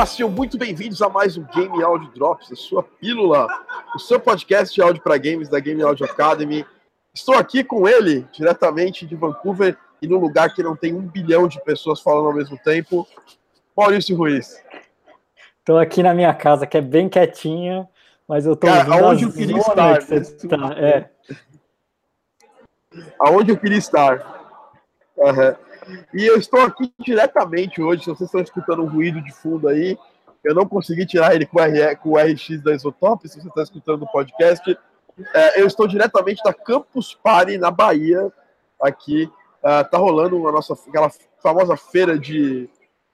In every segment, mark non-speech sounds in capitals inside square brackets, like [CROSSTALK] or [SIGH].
Olá, sejam muito bem-vindos a mais um Game Audio Drops, a sua pílula, o seu podcast de áudio para games da Game Audio Academy. Estou aqui com ele, diretamente de Vancouver, e num lugar que não tem um bilhão de pessoas falando ao mesmo tempo, Maurício Ruiz. Estou aqui na minha casa, que é bem quietinha, mas eu estou aonde eu queria estar. Que você tá. é. Aonde eu queria estar. Uhum. E eu estou aqui diretamente hoje, se vocês estão escutando um ruído de fundo aí, eu não consegui tirar ele com o, R, com o RX da Isotop, se você está escutando o podcast. É, eu estou diretamente da Campus Party, na Bahia, aqui. Uh, tá rolando a nossa, aquela famosa feira de,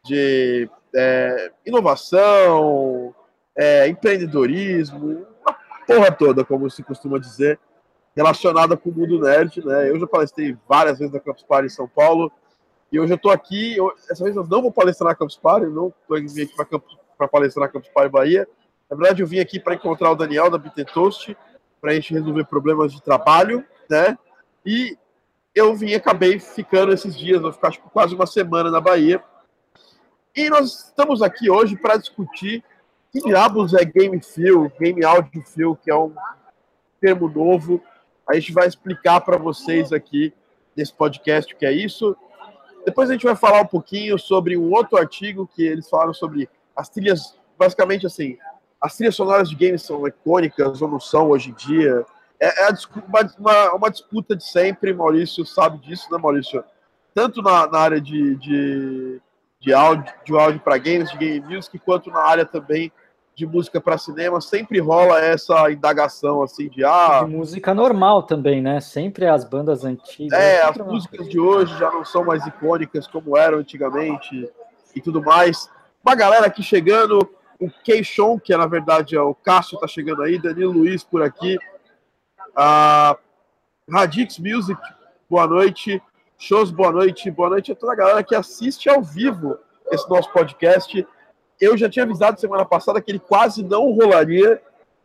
de é, inovação, é, empreendedorismo, uma porra toda, como se costuma dizer, relacionada com o mundo nerd. Né? Eu já palestrei várias vezes na Campus Party em São Paulo, e hoje eu estou aqui, eu, essa vez eu não vou palestrar na Campus Party, não estou aqui para palestrar na Campus Party Bahia. Na verdade, eu vim aqui para encontrar o Daniel da Bit Toast, para a gente resolver problemas de trabalho, né? E eu vim acabei ficando esses dias, vou ficar tipo, quase uma semana na Bahia. E nós estamos aqui hoje para discutir que diabos é Game Feel, Game Audio Feel, que é um termo novo. A gente vai explicar para vocês aqui nesse podcast o que é isso depois a gente vai falar um pouquinho sobre um outro artigo que eles falaram sobre as trilhas, basicamente assim, as trilhas sonoras de games são icônicas ou não são hoje em dia. É, é uma, uma, disputa de sempre, Maurício sabe disso, né, Maurício? Tanto na, na área de, de, de áudio, de áudio para games, de game music, quanto na área também de música para cinema, sempre rola essa indagação assim de ah, de música normal também, né? Sempre as bandas antigas. É, as músicas de hoje já não são mais icônicas como eram antigamente e tudo mais. Uma galera aqui chegando, o Keishon, que é, na verdade é o Cássio tá chegando aí, Danilo Luiz por aqui. a Radix Music, boa noite. Shows, boa noite. Boa noite a toda a galera que assiste ao vivo esse nosso podcast eu já tinha avisado semana passada que ele quase não rolaria,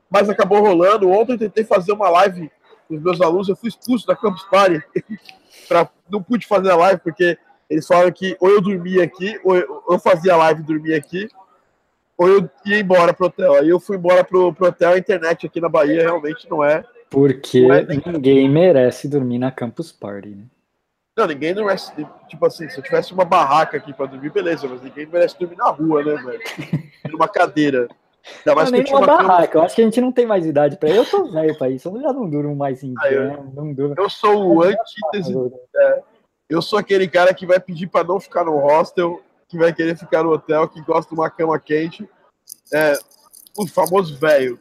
mas acabou rolando. Ontem eu tentei fazer uma live com os meus alunos, eu fui expulso da Campus Party, [LAUGHS] pra, não pude fazer a live, porque eles falaram que ou eu dormia aqui, ou eu, fazia a live e dormia aqui, ou eu ia embora pro hotel. Aí eu fui embora pro, pro hotel, a internet aqui na Bahia realmente não é. Porque não é ninguém merece dormir na Campus Party, né? Não, ninguém não merece. Tipo assim, se eu tivesse uma barraca aqui pra dormir, beleza, mas ninguém merece dormir na rua, né, velho? Numa cadeira. Ainda mais não, nem uma barraca. Cama... Eu acho que a gente não tem mais idade pra. Eu tô velho pra isso. Eu já não durmo mais em ah, eu, não durmo. Eu sou o antítese. É, eu sou aquele cara que vai pedir pra não ficar no hostel, que vai querer ficar no hotel, que gosta de uma cama quente. É, o famoso velho.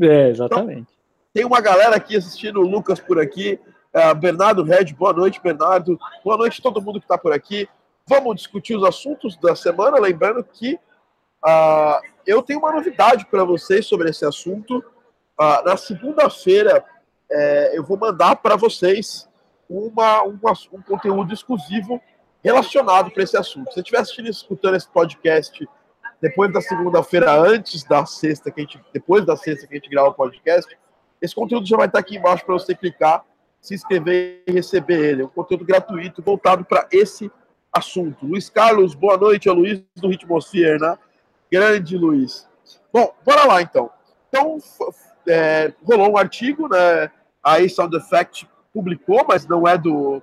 É, exatamente. Então, tem uma galera aqui assistindo, o Lucas por aqui. Uh, Bernardo Red, boa noite, Bernardo. Boa noite a todo mundo que está por aqui. Vamos discutir os assuntos da semana. Lembrando que uh, eu tenho uma novidade para vocês sobre esse assunto. Uh, na segunda-feira, é, eu vou mandar para vocês uma, um, um conteúdo exclusivo relacionado para esse assunto. Se você estiver assistindo escutando esse podcast depois da segunda-feira, antes da sexta, que a gente, depois da sexta que a gente grava o podcast, esse conteúdo já vai estar aqui embaixo para você clicar se inscrever e receber ele. É um conteúdo gratuito voltado para esse assunto. Luiz Carlos, boa noite. É o Luiz do Ritmosphere, né? Grande Luiz. Bom, bora lá então. Então, é, rolou um artigo, né? A Sound Effect publicou, mas não é do.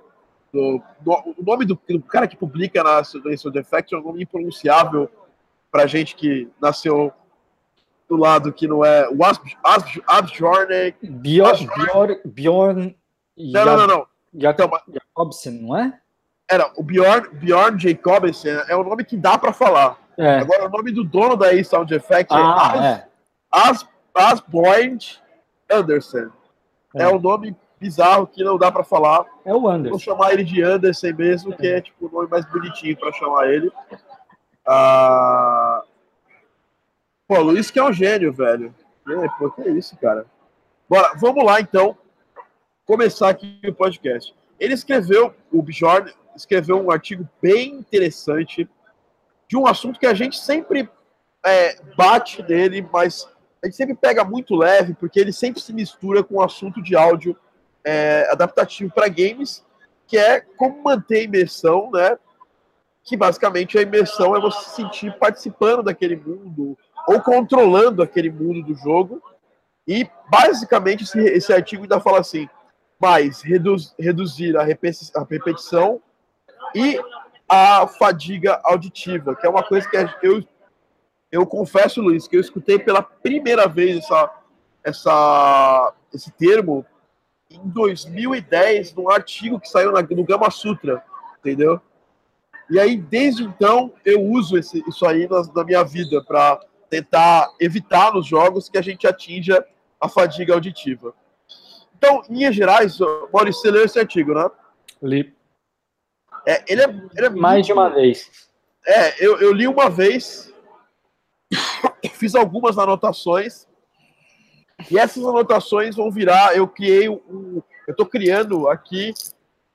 do, do o nome do, do, cara que publica na Sound Effect é um nome impronunciável para gente que nasceu do lado que não é. O Asbjorn. Bjorn, Bjorn, Bjorn não, não, não, não. Jacob, Jacobsen, não é? Era, o Bjorn, Bjorn Jacobsen é o nome que dá para falar. É. Agora, o nome do dono da A-Sound Effect é ah, é, é. As, Asboyd Anderson. É. é um nome bizarro que não dá para falar. É o Anderson. Vou chamar ele de Anderson mesmo, que é tipo o nome mais bonitinho para chamar ele. Ah... Pô, Luiz que é um gênio, velho. É, pô, que é isso, cara. Bora, vamos lá então começar aqui o podcast. Ele escreveu, o Bjorn escreveu um artigo bem interessante de um assunto que a gente sempre é, bate nele, mas a gente sempre pega muito leve, porque ele sempre se mistura com o assunto de áudio é, adaptativo para games, que é como manter a imersão, né? que basicamente a imersão é você se sentir participando daquele mundo ou controlando aquele mundo do jogo. E basicamente esse, esse artigo ainda fala assim: mais reduz, reduzir a repetição e a fadiga auditiva, que é uma coisa que eu, eu confesso, Luiz, que eu escutei pela primeira vez essa, essa, esse termo em 2010, num artigo que saiu na, no Gama Sutra, entendeu? E aí, desde então, eu uso esse, isso aí na, na minha vida para tentar evitar nos jogos que a gente atinja a fadiga auditiva. Então, em linhas gerais, Maurício, você leu esse artigo, né? Li. É, ele, é, ele é Mais muito... de uma vez. É, eu, eu li uma vez, fiz algumas anotações, e essas anotações vão virar. Eu criei um. Eu estou criando aqui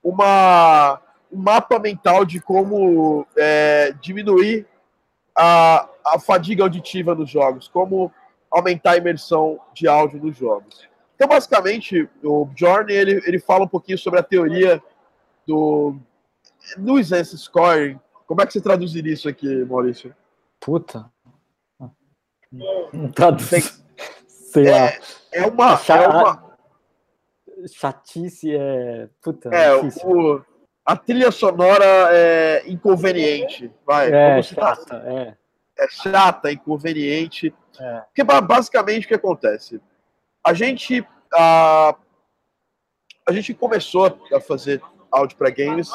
uma, um mapa mental de como é, diminuir a, a fadiga auditiva nos jogos, como aumentar a imersão de áudio nos jogos. Então, basicamente, o Bjorn ele, ele fala um pouquinho sobre a teoria do nuisance scoring. Como é que você traduziria isso aqui, Maurício? Puta. Não traduz. Sei é, lá. É uma, é uma. Chatice é. Puta. É, o, a trilha sonora é inconveniente. Vai, é, chata, é. É chata, inconveniente. É. Porque basicamente o que acontece? A gente. A, a gente começou a fazer áudio para games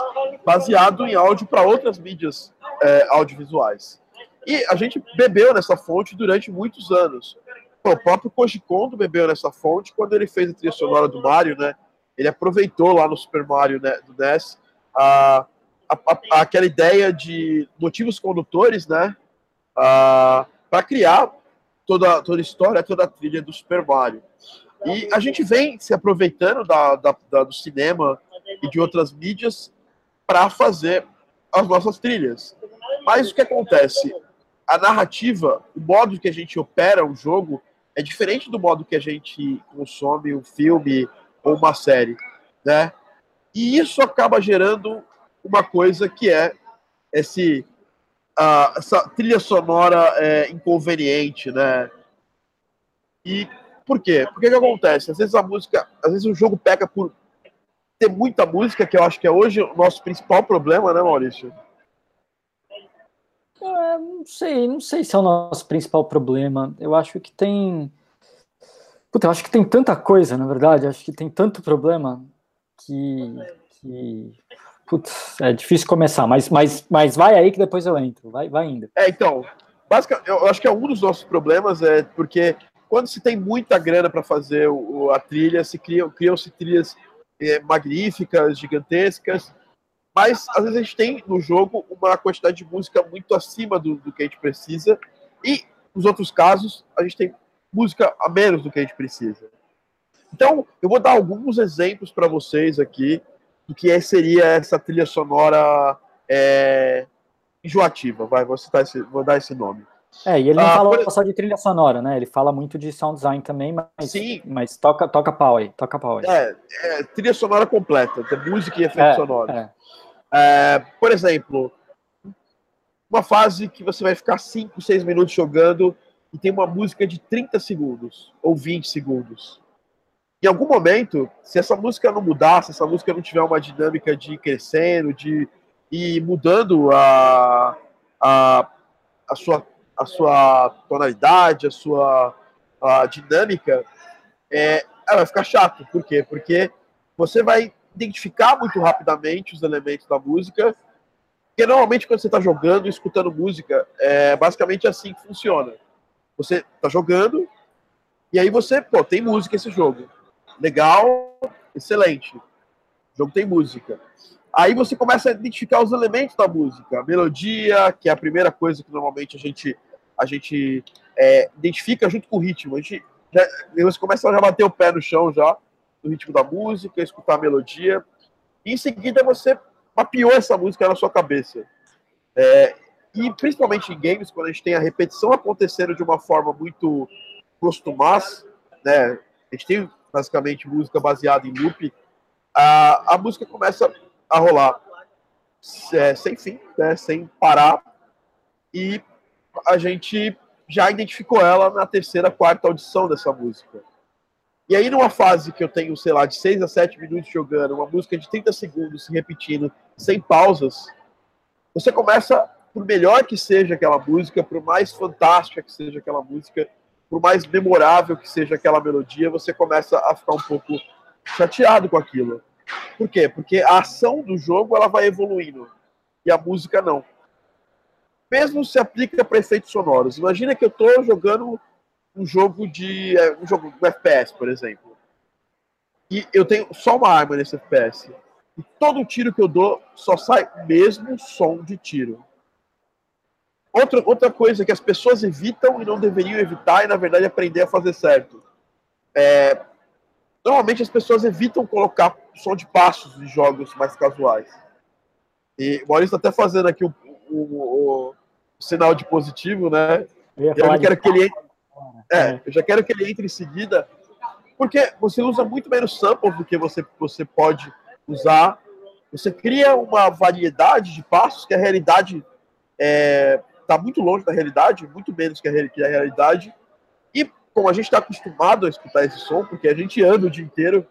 baseado em áudio para outras mídias é, audiovisuais. E a gente bebeu nessa fonte durante muitos anos. O próprio Koji Kondo bebeu nessa fonte quando ele fez a trilha sonora do Mario, né? Ele aproveitou lá no Super Mario né, do NES a, a, a, aquela ideia de motivos condutores, né? para criar toda, toda a história, toda a trilha do Super Mario. E a gente vem se aproveitando da, da, da do cinema e de outras mídias para fazer as nossas trilhas. Mas o que acontece? A narrativa, o modo que a gente opera o jogo, é diferente do modo que a gente consome um filme ou uma série, né? E isso acaba gerando uma coisa que é esse essa trilha sonora é, inconveniente, né? E por quê? Porque que acontece? Às vezes a música, às vezes o jogo peca por ter muita música, que eu acho que é hoje o nosso principal problema, né, Maurício? É, não sei, não sei se é o nosso principal problema. Eu acho que tem. Puta, eu acho que tem tanta coisa, na verdade. Acho que tem tanto problema que. que... Putz, é difícil começar, mas, mas, mas vai aí que depois eu entro. Vai, vai indo. É, então. Basicamente, eu acho que é um dos nossos problemas, é porque quando se tem muita grana para fazer o, a trilha, se criam, criam-se trilhas é, magníficas, gigantescas, mas às vezes a gente tem no jogo uma quantidade de música muito acima do, do que a gente precisa, e nos outros casos a gente tem música a menos do que a gente precisa. Então, eu vou dar alguns exemplos para vocês aqui do que é, seria essa trilha sonora é, enjoativa. Vai, vou, citar esse, vou dar esse nome. É, e ele não ah, fala por... só de trilha sonora, né? Ele fala muito de sound design também, mas, Sim. mas toca, toca pau aí, toca pau aí. É, é trilha sonora completa, tem música e efeitos é, sonoros. É. É, por exemplo, uma fase que você vai ficar 5, 6 minutos jogando e tem uma música de 30 segundos ou 20 segundos. Em algum momento, se essa música não mudar, se essa música não tiver uma dinâmica de ir crescendo, de ir mudando a, a, a, sua, a sua tonalidade, a sua a dinâmica, é, ela vai ficar chato. Por quê? Porque você vai identificar muito rapidamente os elementos da música, porque normalmente quando você está jogando, escutando música, é basicamente assim que funciona. Você está jogando, e aí você, pô, tem música esse jogo. Legal, excelente. O jogo tem música. Aí você começa a identificar os elementos da música, a melodia, que é a primeira coisa que normalmente a gente, a gente é, identifica junto com o ritmo. A gente já, você começa a já bater o pé no chão já, do ritmo da música, escutar a melodia. E em seguida você mapeou essa música na sua cabeça. É, e principalmente em games, quando a gente tem a repetição acontecendo de uma forma muito costumaz, né? A gente tem basicamente música baseada em loop, a, a música começa a rolar. é, sem fim, né, sem parar. E a gente já identificou ela na terceira, quarta audição dessa música. E aí, numa fase que eu tenho, sei lá, de 6 a 7 minutos jogando, uma música de 30 segundos se repetindo, sem pausas, você começa, por melhor que seja aquela música, por mais fantástica que seja aquela música, por mais memorável que seja aquela melodia, você começa a ficar um pouco chateado com aquilo. Por quê? Porque a ação do jogo ela vai evoluindo e a música não. Mesmo se aplica para efeitos sonoros. Imagina que eu estou jogando um jogo de é, um jogo de FPS, por exemplo, e eu tenho só uma arma nesse FPS. E todo tiro que eu dou só sai mesmo som de tiro. Outra, outra coisa que as pessoas evitam e não deveriam evitar, e na verdade aprender a fazer certo. É, normalmente as pessoas evitam colocar som de passos em jogos mais casuais. E o Maurício está até fazendo aqui o, o, o, o, sinal de positivo, né? Eu, eu quero que ele entre, é, é, eu já quero que ele entre em seguida, porque você usa muito menos samples do que você, você pode usar. Você cria uma variedade de passos que a realidade é, está muito longe da realidade, muito menos que a, que a realidade. E como a gente está acostumado a escutar esse som, porque a gente anda o dia inteiro,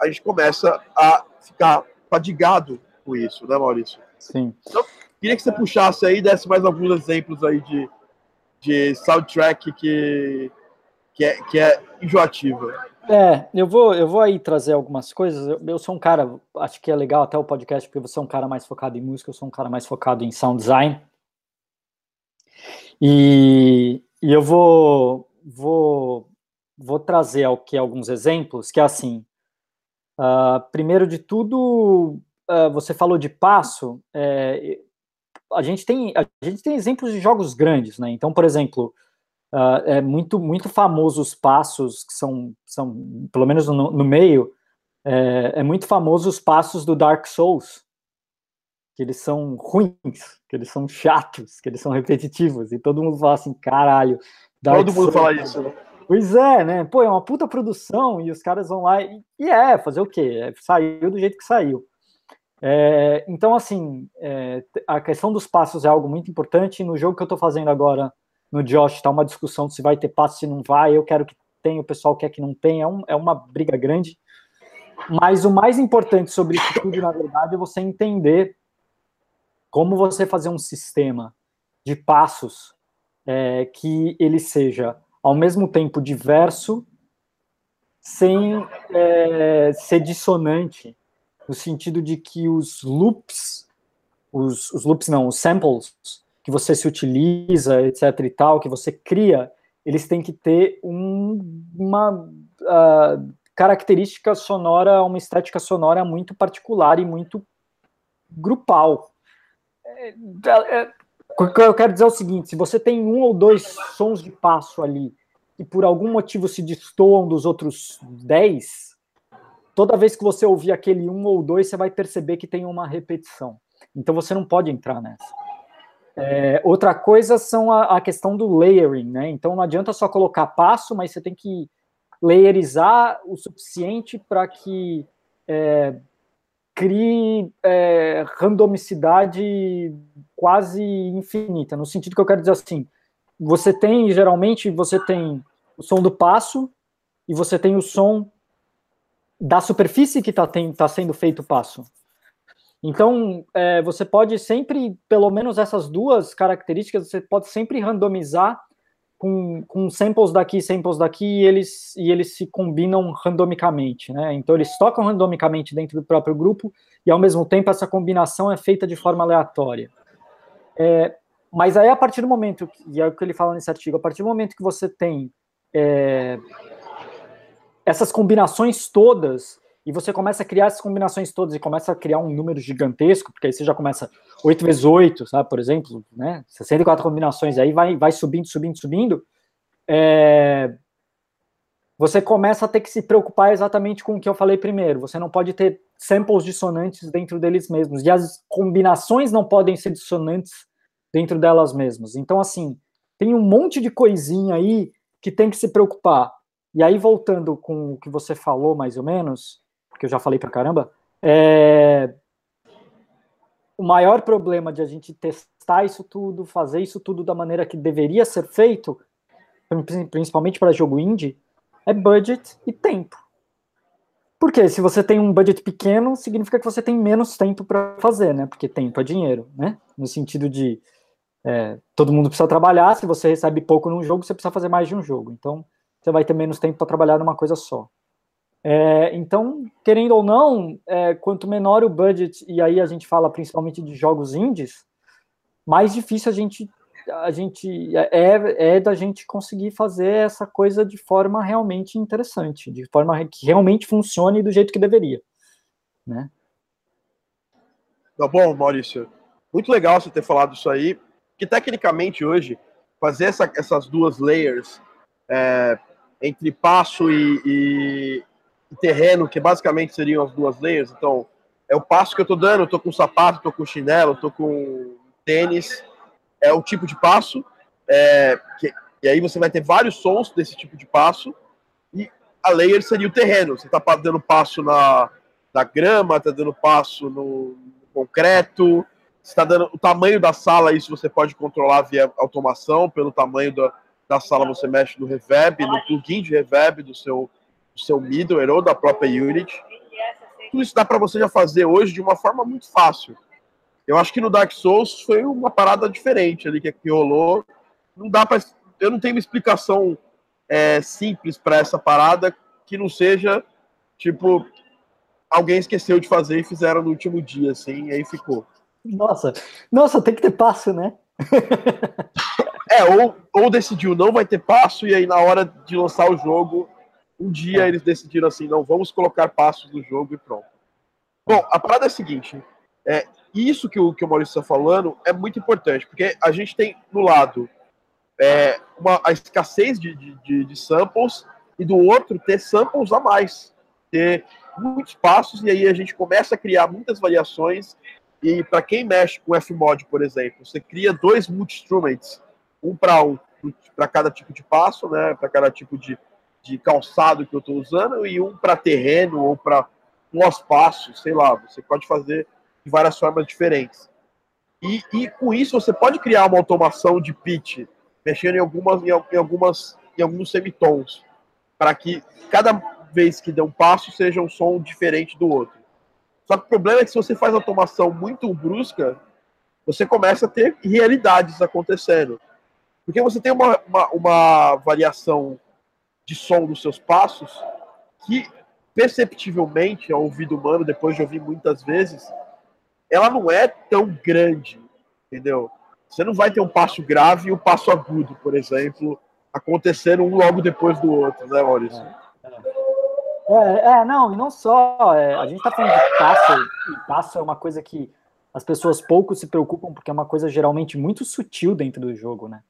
a gente começa a ficar fadigado com isso, né, Maurício? Sim. Então, queria que você puxasse aí, desse mais alguns exemplos aí de, de soundtrack que, que, é, que é enjoativa. É, eu vou, eu vou aí trazer algumas coisas. Eu, eu, sou um cara, acho que é legal até o podcast, porque você é um cara mais focado em música, eu sou um cara mais focado em sound design. E, e eu vou, vou, vou trazer aqui alguns exemplos, que é assim, uh, primeiro de tudo, uh, você falou de passo, é, a, gente tem, a gente tem exemplos de jogos grandes, né? Então, por exemplo, uh, é muito, muito famoso os passos, que são, são pelo menos no, no meio, é, é muito famoso os passos do Dark Souls, que eles são ruins, que eles são chatos, que eles são repetitivos, e todo mundo fala assim, caralho. Todo mundo fala isso, né? Pois é, né? Pô, é uma puta produção, e os caras vão lá, e, e é, fazer o quê? É, saiu do jeito que saiu. É, então, assim, é, a questão dos passos é algo muito importante, no jogo que eu tô fazendo agora, no Josh, tá uma discussão se vai ter passo, se não vai, eu quero que tenha, o pessoal quer que não tenha, é, um, é uma briga grande, mas o mais importante sobre isso tudo, na verdade, é você entender como você fazer um sistema de passos é, que ele seja ao mesmo tempo diverso, sem é, ser dissonante, no sentido de que os loops, os, os loops não, os samples que você se utiliza, etc e tal, que você cria, eles têm que ter um, uma uh, característica sonora, uma estética sonora muito particular e muito grupal. O que eu quero dizer é o seguinte: se você tem um ou dois sons de passo ali e por algum motivo se destoam dos outros dez, toda vez que você ouvir aquele um ou dois, você vai perceber que tem uma repetição. Então você não pode entrar nessa. É, outra coisa são a, a, questão do layering, né? Então não adianta só colocar passo, mas você tem que layerizar o suficiente para que é, crie é, randomicidade quase infinita, no sentido que eu quero dizer assim, você tem, geralmente, você tem o som do passo e você tem o som da superfície que está tá sendo feito o passo. Então, é, você pode sempre, pelo menos essas duas características, você pode sempre randomizar com, com samples daqui, samples daqui, e eles, e eles se combinam randomicamente, né? Então eles tocam randomicamente dentro do próprio grupo, e ao mesmo tempo essa combinação é feita de forma aleatória. É, mas aí a partir do momento, e é o que ele fala nesse artigo, a partir do momento que você tem é, essas combinações todas, e você começa a criar essas combinações todas e começa a criar um número gigantesco, porque aí você já começa 8 vezes 8, sabe, por exemplo, né, 64 combinações, aí vai, vai subindo, subindo, subindo, é, você começa a ter que se preocupar exatamente com o que eu falei primeiro, você não pode ter samples dissonantes dentro deles mesmos, e as combinações não podem ser dissonantes dentro delas mesmas, então assim, tem um monte de coisinha aí que tem que se preocupar, e aí voltando com o que você falou mais ou menos, que eu já falei pra caramba, é... o maior problema de a gente testar isso tudo, fazer isso tudo da maneira que deveria ser feito, principalmente para jogo indie, é budget e tempo. Porque se você tem um budget pequeno, significa que você tem menos tempo para fazer, né? Porque tempo é dinheiro, né? No sentido de é, todo mundo precisa trabalhar, se você recebe pouco num jogo, você precisa fazer mais de um jogo. Então, você vai ter menos tempo para trabalhar numa coisa só. É, então, querendo ou não, é, quanto menor o budget, e aí a gente fala principalmente de jogos indies, mais difícil a gente, a gente é, é da gente conseguir fazer essa coisa de forma realmente interessante, de forma que realmente funcione do jeito que deveria, né? Tá bom, Maurício. Muito legal você ter falado isso aí, que tecnicamente hoje fazer essa, essas duas layers é, entre passo e, e, terreno, que basicamente seriam as duas layers. Então, é o passo que eu tô dando, eu tô com sapato, tô com chinelo, tô com tênis, é o tipo de passo. É, que, e aí você vai ter vários sons desse tipo de passo. E a layer seria o terreno. Você tá dando passo na, na grama, tá dando passo no, no concreto, está dando o tamanho da sala, isso você pode controlar via automação, pelo tamanho da, da sala você mexe no reverb, no plugin de reverb do seu seu middleware ou da própria Unity. Tudo isso dá para você já fazer hoje de uma forma muito fácil. Eu acho que no Dark Souls foi uma parada diferente ali que, que rolou. Não dá para, eu não tenho uma explicação é, simples para essa parada que não seja tipo alguém esqueceu de fazer e fizeram no último dia, assim, e aí ficou. Nossa, nossa, tem que ter passo, né? [LAUGHS] é, ou, ou decidiu não vai ter passo e aí na hora de lançar o jogo um dia eles decidiram assim, não, vamos colocar passos no jogo e pronto. Bom, a parada é a seguinte, é, isso que o, que o Maurício está falando é muito importante, porque a gente tem, no lado, é, uma, a escassez de, de, de, samples, e do outro, ter samples a mais, ter muitos passos, e aí a gente começa a criar muitas variações, e para quem mexe com Fmod, por exemplo, você cria dois multi-instruments, um para um, para cada tipo de passo, né, para cada tipo de, de calçado que eu estou usando e um para terreno ou para pós-passo, sei lá, você pode fazer de várias formas diferentes. E, e, com isso você pode criar uma automação de pitch, mexendo em algumas em, algumas em alguns semitons, para que cada vez que dê um passo seja um som diferente do outro. Só que o problema é que se você faz automação muito brusca, você começa a ter realidades acontecendo. Porque você tem uma, uma, uma variação de som dos seus passos que perceptivelmente ao ouvido humano, depois de ouvir muitas vezes, ela não é tão grande, entendeu? Você não vai ter um passo grave e um passo agudo, por exemplo, acontecendo um logo depois do outro, né, Maurício? É, é, é não, e não só. É, a gente está falando de passo, e passo é uma coisa que as pessoas pouco se preocupam, porque é uma coisa geralmente muito sutil dentro do jogo, né?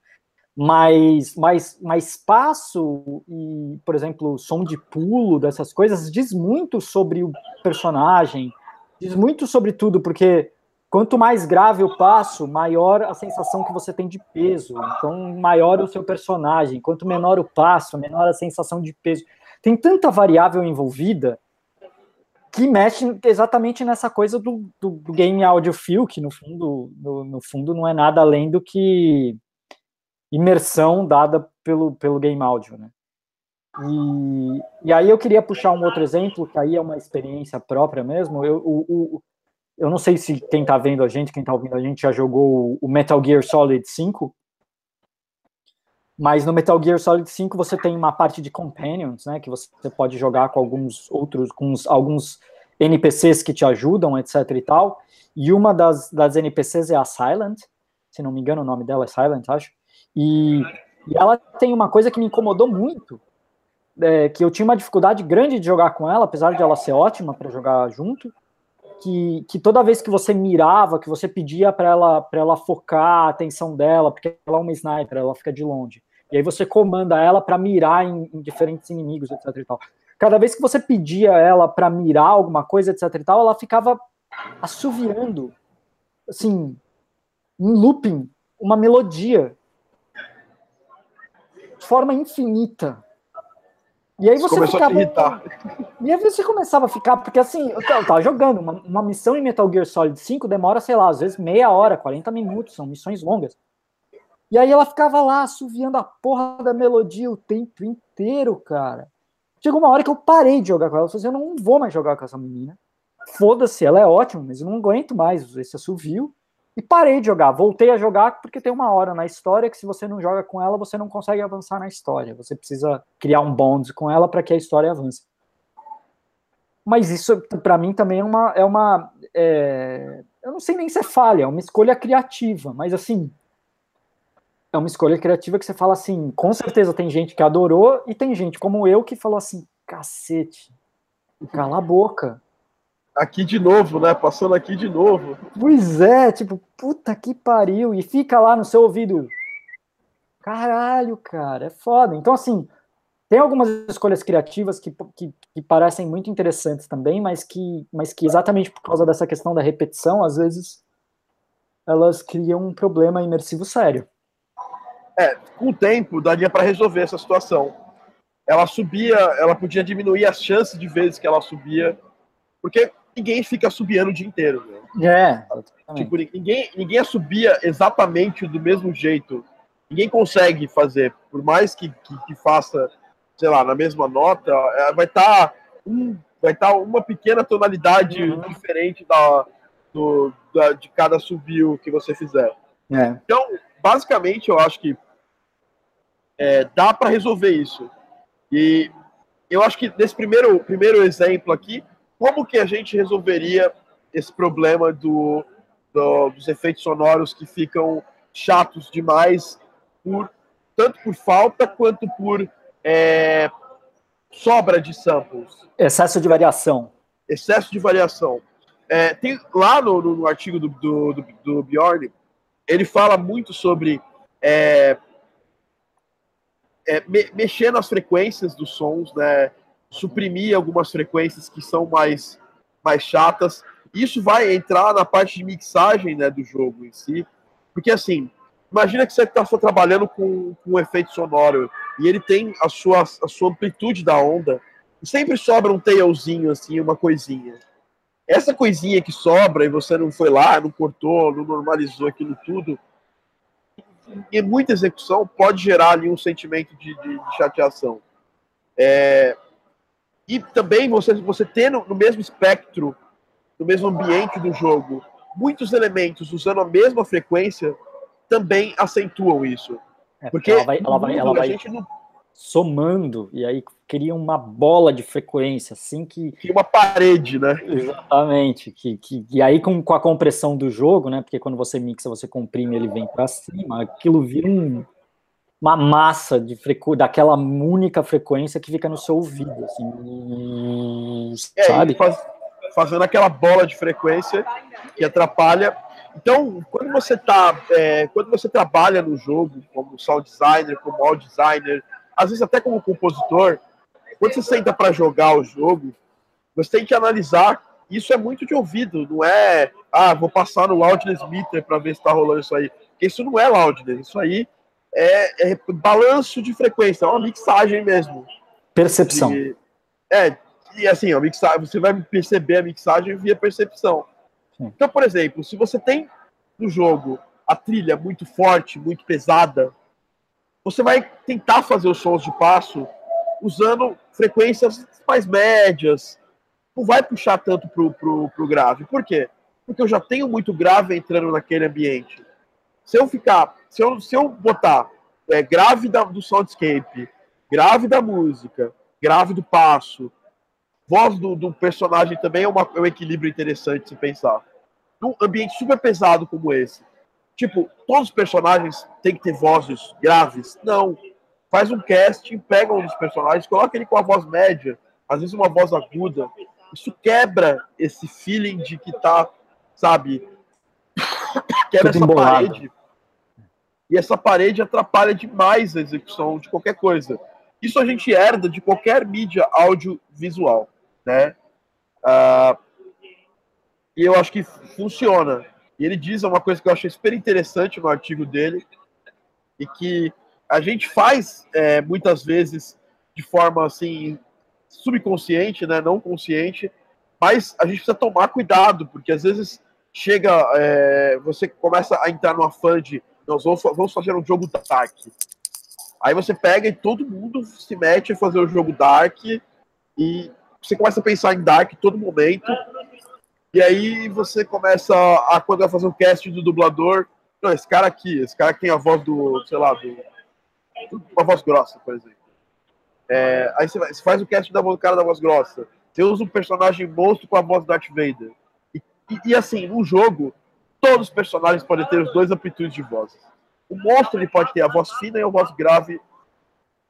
Mas, mas, mas espaço e, por exemplo, som de pulo dessas coisas diz muito sobre o personagem, diz muito sobre tudo, porque quanto mais grave o passo, maior a sensação que você tem de peso. Então, maior o seu personagem. Quanto menor o passo, menor a sensação de peso. Tem tanta variável envolvida que mexe exatamente nessa coisa do, do, do game audio feel, que no fundo, no, no fundo não é nada além do que imersão dada pelo, pelo game áudio, né? E, e aí eu queria puxar um outro exemplo, que aí é uma experiência própria mesmo. Eu, o, o, eu não sei se quem tá vendo a gente, quem tá ouvindo a gente já jogou o Metal Gear Solid 5, mas no Metal Gear Solid 5 você tem uma parte de companions, né, que você pode jogar com alguns outros, com alguns NPCs que te ajudam, etc e tal, e uma das, das NPCs é a Silent, se não me engano o nome dela é Silent, acho, e, e ela tem uma coisa que me incomodou muito, é, que eu tinha uma dificuldade grande de jogar com ela, apesar de ela ser ótima para jogar junto, que, que toda vez que você mirava, que você pedia para ela, ela focar a atenção dela, porque ela é uma sniper, ela fica de longe. E aí você comanda ela para mirar em, em, diferentes inimigos, etc e tal. Cada vez que você pedia ela para mirar alguma coisa, etc e tal, ela ficava assoviando, assim, em looping, uma melodia forma infinita. E aí você, você ficava. irritar. E aí você começava a ficar, porque assim, eu tava jogando, uma, uma, missão em Metal Gear Solid 5 demora, sei lá, às vezes meia hora, 40 minutos, são missões longas. E aí ela ficava lá assoviando a porra da melodia o tempo inteiro, cara. Chegou uma hora que eu parei de jogar com ela. Eu falei assim, eu não vou mais jogar com essa menina. Foda-se, ela é ótima, mas eu não aguento mais esse assovio. E parei de jogar. Voltei a jogar porque tem uma hora na história que se você não joga com ela, você não consegue avançar na história. Você precisa criar um bond com ela para que a história avance. Mas isso, para mim, também é uma. É uma é... Eu não sei nem se é falha, é uma escolha criativa. Mas assim, é uma escolha criativa que você fala assim, com certeza tem gente que adorou e tem gente como eu que falou assim, cacete, cala a boca. Aqui de novo, né? Passando aqui de novo. Pois é, tipo, puta que pariu. E fica lá no seu ouvido. Caralho, cara, é foda. Então, assim, tem algumas escolhas criativas que, que, que, parecem muito interessantes também, mas que, mas que exatamente por causa dessa questão da repetição, às vezes elas criam um problema imersivo sério. É, com o tempo daria para resolver essa situação. Ela subia, ela podia diminuir as chances de vezes que ela subia, porque ninguém fica subindo o dia inteiro. Né? É. Tipo, ninguém, ninguém subia exatamente do mesmo jeito. Ninguém consegue fazer, por mais que, que, que faça, sei lá, na mesma nota, é, vai estar tá um, vai estar tá uma pequena tonalidade uhum. diferente da, do, da, de cada subio que você fizer. É. Então, basicamente, eu acho que é, dá para resolver isso. E eu acho que nesse primeiro, primeiro exemplo aqui, como que a gente resolveria esse problema do, do, dos efeitos sonoros que ficam chatos demais, por, tanto por falta quanto por é, sobra de samples? Excesso de variação. Excesso de variação. É, tem lá no, no, artigo do, do, do, do Bjorn, ele fala muito sobre é, é, me, mexer nas frequências dos sons, né? Suprimir algumas frequências que são mais, mais chatas. Isso vai entrar na parte de mixagem né, do jogo em si. Porque assim, imagina que você está só trabalhando com, com um efeito sonoro e ele tem a sua, a sua amplitude da onda. E sempre sobra um tailzinho, assim, uma coisinha. Essa coisinha que sobra e você não foi lá, não cortou, não normalizou aquilo tudo, em muita execução pode gerar ali um sentimento de, de, de chateação. É, e também você, você ter no, no, mesmo espectro, no mesmo ambiente do jogo, muitos elementos usando a mesma frequência também acentuam isso. É, porque ela vai, ela vai, ela vai não... somando, e aí cria uma bola de frequência, assim que. Cria uma parede, né? Exatamente. Que, que, e aí, com, com a compressão do jogo, né? Porque quando você mixa, você comprime, ele vem para cima, aquilo vira um, uma massa de frequ... daquela única frequência que fica no seu ouvido, assim. É, sabe? Faz, fazendo aquela bola de frequência que atrapalha. Então, quando você tá, é, quando você trabalha no jogo como sound designer, como audio designer, às vezes até como compositor, quando você senta para jogar o jogo, você tem que analisar. Isso é muito de ouvido, não é, ah, vou passar no loudness meter para ver se está rolando isso aí. Porque isso não é loudness, isso aí é, é balanço de frequência, é uma mixagem mesmo. Percepção. De, é, e assim, a mixagem, você vai perceber a mixagem via percepção. Sim. Então, por exemplo, se você tem no jogo a trilha muito forte, muito pesada, você vai tentar fazer os sons de passo usando frequências mais médias. Não vai puxar tanto pro, pro, pro grave. Por quê? Porque eu já tenho muito grave entrando naquele ambiente. Se eu ficar, se eu, se eu botar é, grave da, do soundscape, grave da música, grave do passo, voz do, do personagem também é, uma, é um equilíbrio interessante se pensar. Num ambiente super pesado como esse, tipo, todos os personagens têm que ter vozes graves? Não faz um casting, pega um dos personagens, coloca ele com a voz média, às vezes uma voz aguda. Isso quebra esse feeling de que tá, sabe, [COUGHS] quebra essa embolado. parede. E essa parede atrapalha demais a execução de qualquer coisa. Isso a gente herda de qualquer mídia audiovisual, né? Uh, e eu acho que funciona. E ele diz uma coisa que eu achei super interessante no artigo dele, e que a gente faz é, muitas vezes de forma assim subconsciente, né, não consciente, mas a gente precisa tomar cuidado, porque às vezes chega, é, você começa a entrar numa fã de nós vamos, vamos fazer um jogo Dark. Aí você pega e todo mundo se mete a fazer o um jogo Dark e você começa a pensar em Dark todo momento. E aí você começa a, quando vai fazer um cast do dublador, não, esse cara aqui, esse cara tem a voz do, sei lá, do, uma voz grossa, por exemplo. É, aí você, vai, você, faz o cast da, do cara da voz grossa. Você usa um personagem monstro com a voz do Darth Vader. E, e, e, assim, no jogo, todos os personagens podem ter os dois amplitudes de voz. O monstro ele pode ter a voz fina e a voz grave.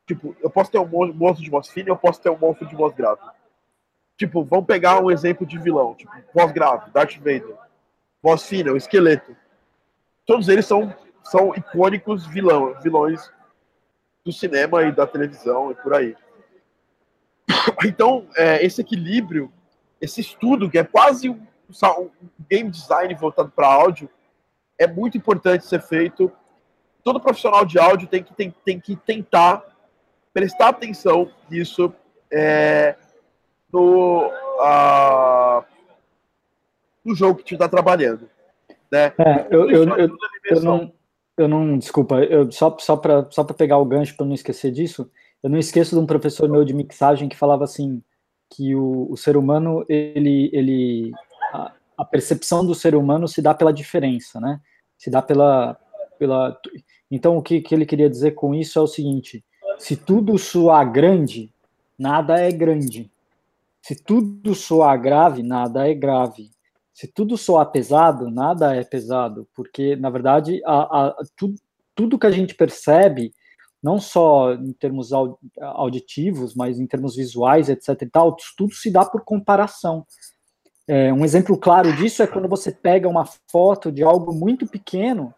Tipo, eu posso ter um monstro de voz fina e eu posso ter um monstro de voz grave. Tipo, vamos pegar um exemplo de vilão. Tipo, voz grave, Darth Vader. Voz fina, o esqueleto. Todos eles são, são icônicos vilão, vilões do cinema e da televisão e por aí. [COUGHS] Então, é, esse equilíbrio, esse estudo, que é quase um game design voltado para áudio, é muito importante ser feito. Todo profissional de áudio tem que, tem, tem que tentar prestar atenção nisso é, no, uh, no jogo que tu está trabalhando. Né? É, eu, eu, eu, eu, não, eu não, desculpa, eu, só, só para só pegar o gancho para não esquecer disso, eu não esqueço de um professor meu de mixagem que falava assim, que o, o ser humano, ele, ele a, percepção do ser humano se dá pela diferença, né? Se dá pela, pela... Então, o que, que ele queria dizer com isso é o seguinte, se tudo soar grande, nada é grande. Se tudo soar grave, nada é grave se tudo soar pesado, nada é pesado, porque, na verdade, a, a, tudo, tudo que a gente percebe, não só em termos auditivos, mas em termos visuais, etc. e tal, tudo se dá por comparação. É, um exemplo claro disso é quando você pega uma foto de algo muito pequeno,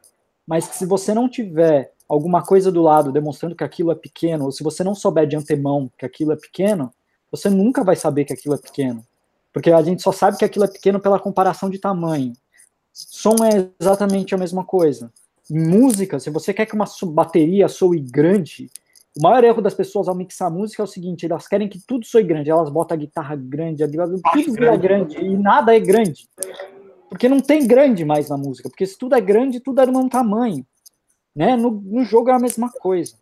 mas que se você não tiver alguma coisa do lado demonstrando que aquilo é pequeno, ou se você não souber de antemão que aquilo é pequeno, você nunca vai saber que aquilo é pequeno. Porque a gente só sabe que aquilo é pequeno pela comparação de tamanho. Som é exatamente a mesma coisa. Em música, se você quer que uma bateria soe grande, o maior erro das pessoas ao mixar música é o seguinte: elas querem que tudo soe grande, elas botam a guitarra grande, a guitarra, tudo vira grande, e nada é grande. Porque não tem grande mais na música, porque se tudo é grande, tudo é do mesmo tamanho. Né? No, no jogo é a mesma coisa.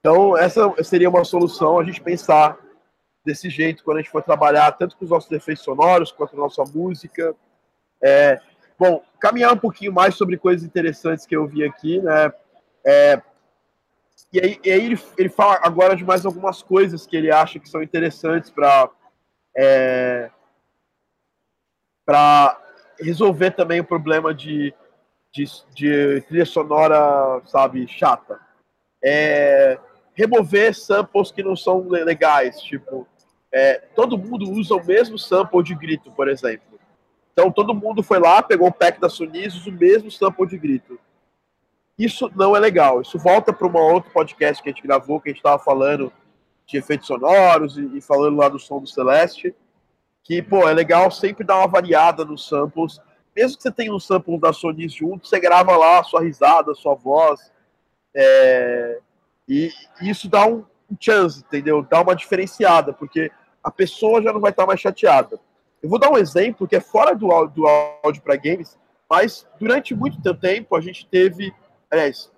Então, essa seria uma solução a gente pensar desse jeito quando a gente for trabalhar tanto com os nossos efeitos sonoros quanto a nossa música. É, bom, caminhar um pouquinho mais sobre coisas interessantes que eu vi aqui, né? É, e aí, e aí ele, ele, fala agora de mais algumas coisas que ele acha que são interessantes para é, para resolver também o problema de, de, de trilha sonora, sabe, chata. É, remover samples que não são legais, tipo, é, todo mundo usa o mesmo sample de grito, por exemplo. Então todo mundo foi lá, pegou o pack da Sunis, usa o mesmo sample de grito. Isso não é legal. Isso volta para um outro podcast que a gente gravou, que a gente estava falando de efeitos sonoros e, e, falando lá do som do Celeste. Que, pô, é legal sempre dar uma variada nos samples. Mesmo que você tenha um sample da Sony junto, você grava lá a sua risada, a sua voz. É... E isso dá um, um chance, entendeu? Dá uma diferenciada, porque a pessoa já não vai estar mais chateada. Eu vou dar um exemplo que é fora do, do áudio para games, mas durante muito tempo a gente teve, aliás,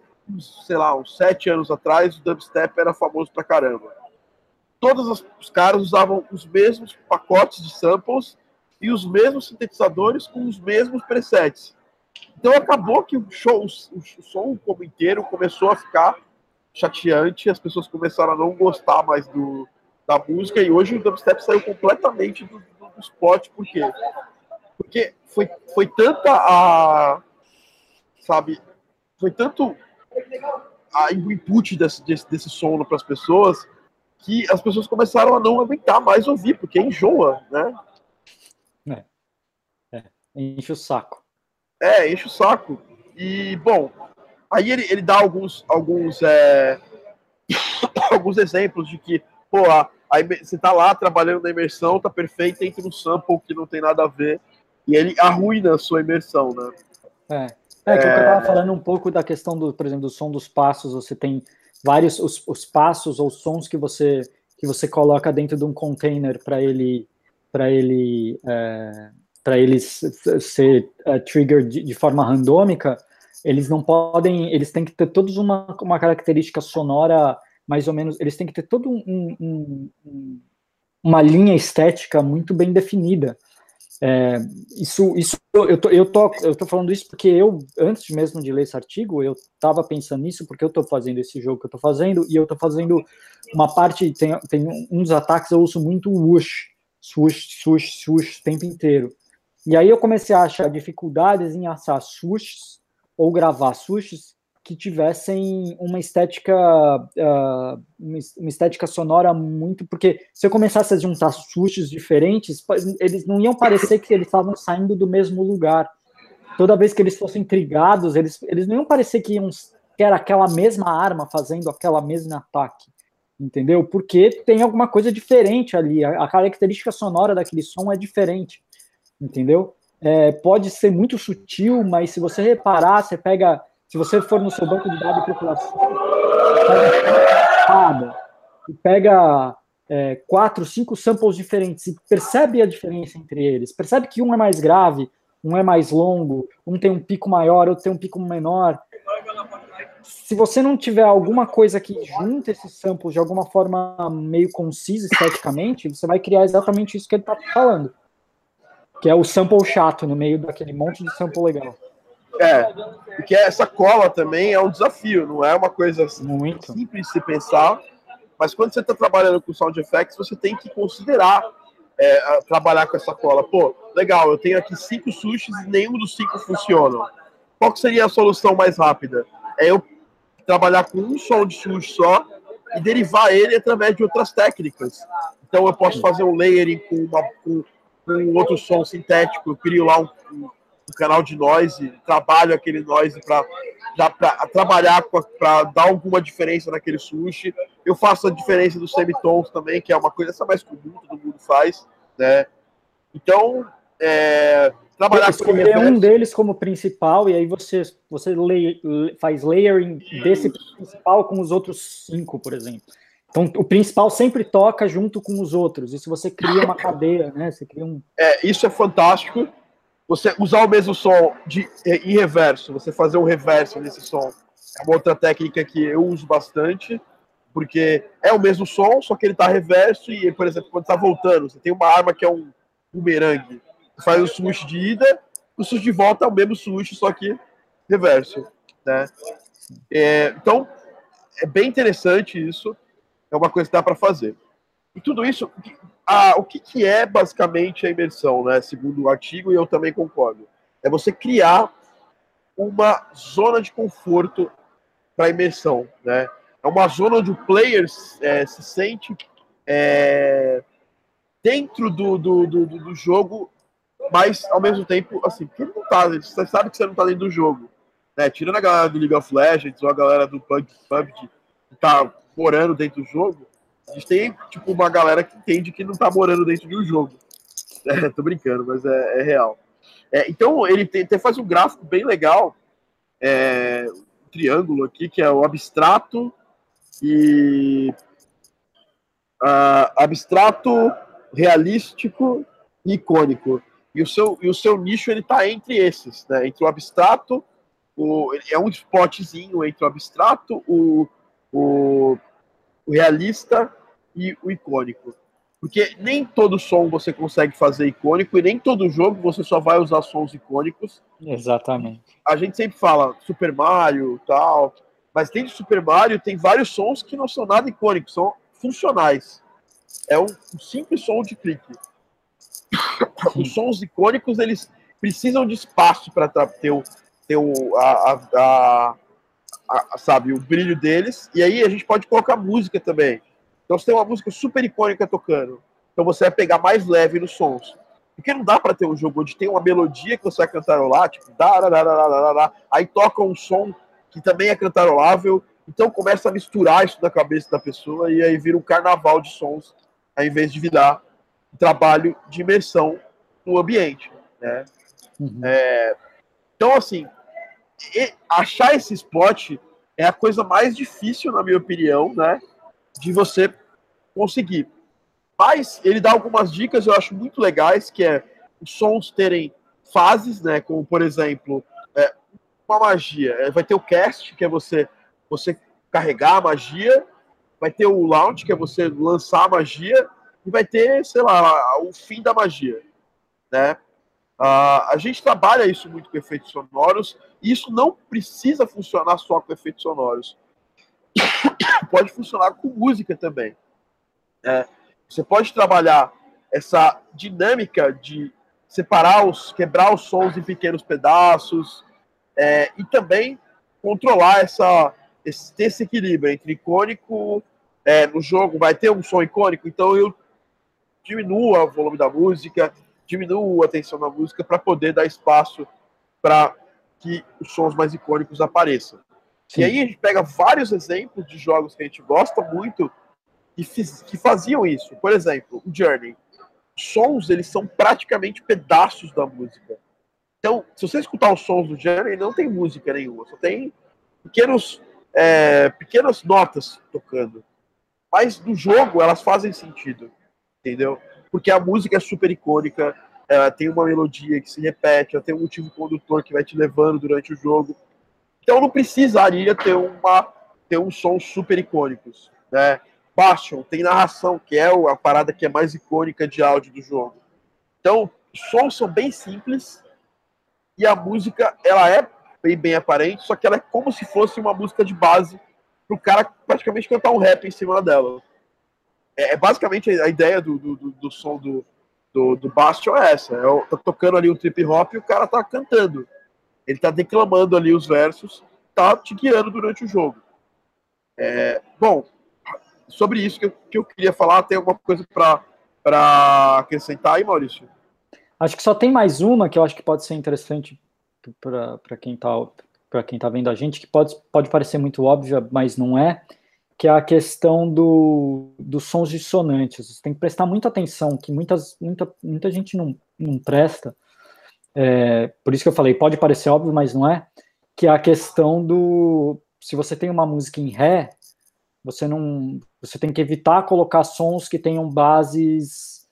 sei lá, uns sete anos atrás, o dubstep era famoso pra caramba. Todos os caras usavam os mesmos pacotes de samples e os mesmos sintetizadores com os mesmos presets. Então acabou que o show, o, o som como inteiro começou a ficar chateante, as pessoas começaram a não gostar mais do, da música e hoje o dubstep saiu completamente do, do, do spot, por quê? Porque foi, foi tanta a. Sabe? Foi tanto a, o input desse, desse, desse som para as pessoas que as pessoas começaram a não aguentar mais ouvir, porque enjoa, né? É. é. Enche o saco. É, enche o saco. E, bom, aí ele, ele dá alguns, alguns, é, [COUGHS] alguns exemplos de que, pô, a, Aí você tá lá trabalhando na imersão, tá perfeito, entra no sample que não tem nada a ver, e ele arruina a sua imersão, né? É. É, que é... eu tava falando um pouco da questão do, por exemplo, do som dos passos, você tem vários os, os passos ou sons que você que você coloca dentro de um container para ele para ele é, para eles ser uh, trigger de, de, forma randômica, eles não podem, eles têm que ter todos uma, uma característica sonora mais ou menos, eles têm que ter todo um, um, um, uma linha estética muito bem definida. É, isso, isso eu tô, eu tô, eu tô falando isso porque eu, antes mesmo de ler esse artigo, eu estava pensando nisso porque eu estou fazendo esse jogo que eu estou fazendo e eu estou fazendo uma parte, tem, tem uns ataques eu uso muito whoosh, swoosh, swoosh, swoosh o tempo inteiro. E aí eu comecei a achar dificuldades em assar swooshs ou gravar swooshs que tivessem uma estética uh, uma estética sonora muito porque se eu começasse a juntar swooshs diferentes eles não iam parecer que eles estavam saindo do mesmo lugar. Toda vez que eles fossem intrigados eles, eles não iam parecer que, iam, que era aquela mesma arma fazendo aquela mesma ataque entendeu? Porque tem alguma coisa diferente ali a, a característica sonora daquele som é diferente entendeu? É, pode ser muito sutil mas se você reparar você pega se você for no seu banco de dados de população, pega, e pega é, quatro, cinco samples diferentes e percebe a diferença entre eles. Percebe que um é mais grave, um é mais longo, um tem um pico maior, outro tem um pico menor. Se você não tiver alguma coisa que junta esses samples de alguma forma meio concisa esteticamente, você vai criar exatamente isso que ele está falando. Que é o sample chato no meio daquele monte de sample legal. É, porque essa cola também é um desafio, não é uma coisa Muito. simples de se pensar, mas quando você está trabalhando com sound effects, você tem que considerar é, trabalhar com essa cola. Pô, legal, eu tenho aqui cinco sushis e nenhum dos cinco funcionam. Qual seria a solução mais rápida? É eu trabalhar com um som de sushi só e derivar ele através de outras técnicas. Então eu posso fazer um layering com, uma, com, com um outro som sintético, eu crio lá um, um o canal de noise, trabalho aquele noise para trabalhar para dar alguma diferença naquele sushi. Eu faço a diferença dos semitons também, que é uma coisa essa mais comum, todo mundo faz, né? Então, é, trabalhar com é um deles como principal e aí você você lay, faz layering desse principal com os outros cinco, por exemplo. Então, o principal sempre toca junto com os outros. E se você cria uma cadeia, né? Você cria um. É, isso é fantástico você usar o mesmo som de, em reverso, você fazer um reverso nesse som, é uma outra técnica que eu uso bastante, porque é o mesmo som, só que ele está reverso e, por exemplo, quando está voltando, você tem uma arma que é um bumerangue, você faz o switch de ida, o switch de volta é o mesmo switch, só que reverso, né? É, então, é bem interessante isso, é uma coisa que dá para fazer. E tudo isso, a, o que, que é basicamente a imersão, né? Segundo o artigo, e eu também concordo. É você criar uma zona de conforto para imersão, né? É uma zona onde o player é, se sente é, dentro do, do, do, do, jogo, mas ao mesmo tempo, assim, porque não tá, você sabe que você não tá dentro do jogo. Né? Tirando a galera do League of Legends ou a galera do PUBG, PUBG que tá morando dentro do jogo, a gente tem, tipo, uma galera que entende que não tá morando dentro de um jogo. [LAUGHS] É, tô brincando, mas é, é real. É, então, ele tem, tem, faz um gráfico bem legal, é, um triângulo aqui, que é o abstrato e... Uh, abstrato, realístico e icônico. E o seu, e o seu nicho, ele tá entre esses, né? Entre o abstrato, o, é um spotzinho entre o abstrato, o, o o realista e o icônico. Porque nem todo som você consegue fazer icônico e nem todo jogo você só vai usar sons icônicos. Exatamente. A gente sempre fala Super Mario tal, mas dentro de Super Mario tem vários sons que não são nada icônicos, são funcionais. É um, um simples som de clique. Sim. Os sons icônicos eles precisam de espaço para ter o, ter o, a, a, a, sabe, o brilho deles, e aí a gente pode colocar música também. Então você tem uma música super icônica tocando, então você vai pegar mais leve nos sons. Porque não dá para ter um jogo onde tem uma melodia que você vai cantarolar, tipo, aí toca um som que também é cantarolável, então começa a misturar isso na cabeça da pessoa e aí vira um carnaval de sons, ao invés de virar um trabalho de imersão no ambiente, né? Uhum. É, então, assim, achar esse spot é a coisa mais difícil, na minha opinião, né, de você conseguir. Mas ele dá algumas dicas, eu acho muito legais, que é os sons terem fases, né, como por exemplo, é, uma magia. É, vai ter o cast, que é você você carregar a magia, vai ter o launch, que é você lançar a magia, e vai ter, sei lá, o fim da magia, né? Uh, a gente trabalha isso muito com efeitos sonoros, e isso não precisa funcionar só com efeitos sonoros. [COUGHS] pode funcionar com música também. É, você pode trabalhar essa dinâmica de separar os, quebrar os sons em pequenos pedaços, é, e também controlar essa, esse, esse equilíbrio entre icônico é, no jogo, vai ter um som icônico, então eu diminuo o volume da música, diminuo a tensão da música para poder dar espaço para que os sons mais icônicos apareçam. Sim. E aí a gente pega vários exemplos de jogos que a gente gosta muito e que faziam isso. Por exemplo, o Journey. Sons, eles são praticamente pedaços da música. Então, se você escutar os sons do Journey, não tem música nenhuma, só tem pequenos, é, pequenas notas tocando. Mas no jogo, elas fazem sentido, entendeu? Porque a música é super icônica, ela tem uma melodia que se repete, ela tem um motivo condutor que vai te levando durante o jogo. Então não precisaria ter uma ter um som super icônicos, né? Bastion tem narração, que é a parada que é mais icônica de áudio do jogo. Então, os sons são bem simples e a música, ela é bem, bem aparente, só que ela é como se fosse uma música de base para o cara praticamente cantar um rap em cima dela. É, é basicamente a ideia do, do, do, do som do, do, do Bastion é essa. É, tá tocando ali o trip hop e o cara tá cantando. Ele tá declamando ali os versos, tá te guiando durante o jogo. É, bom, sobre isso que eu, que eu queria falar. Tem alguma coisa para acrescentar aí, Maurício? Acho que só tem mais uma que eu acho que pode ser interessante para quem está para quem tá vendo a gente, que pode, pode parecer muito óbvia, mas não é, que é a questão do, dos sons dissonantes. Você tem que prestar muita atenção, que muitas, muita, muita gente não, não presta. É, por isso que eu falei, pode parecer óbvio, mas não é, que é a questão do se você tem uma música em ré, você não. Você tem que evitar colocar sons que tenham bases.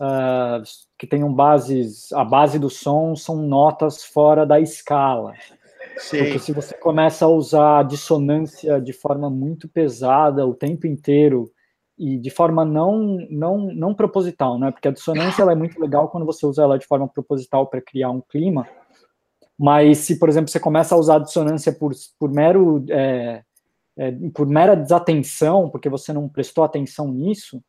Uh, que tenham bases. A base do som são notas fora da escala. Porque se você começa a usar dissonância de forma muito pesada o tempo inteiro e de forma não não não proposital, né? Porque a dissonância ela é muito legal quando você usa ela de forma proposital para criar um clima. Mas se, por exemplo, você começa a usar a dissonância por, por mero é, é, por mera desatenção, porque você não prestou atenção nisso,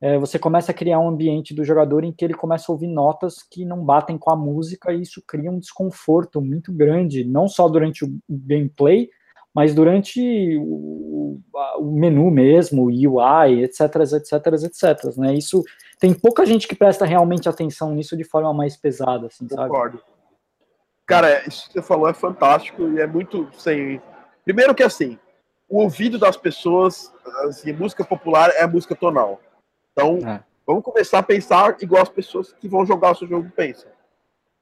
é, você começa a criar um ambiente do jogador em que ele começa a ouvir notas que não batem com a música e isso cria um desconforto muito grande, não só durante o gameplay, mas durante o, o menu mesmo, o UI, etc, etc, etc, né? Isso tem pouca gente que presta realmente atenção nisso de forma mais pesada, assim, Concordo. Cara, isso que você falou é fantástico e é muito sem. Primeiro que assim, o ouvido das pessoas, assim, música popular é música tonal. Então, é. vamos começar a pensar igual as pessoas que vão jogar o seu jogo pensam.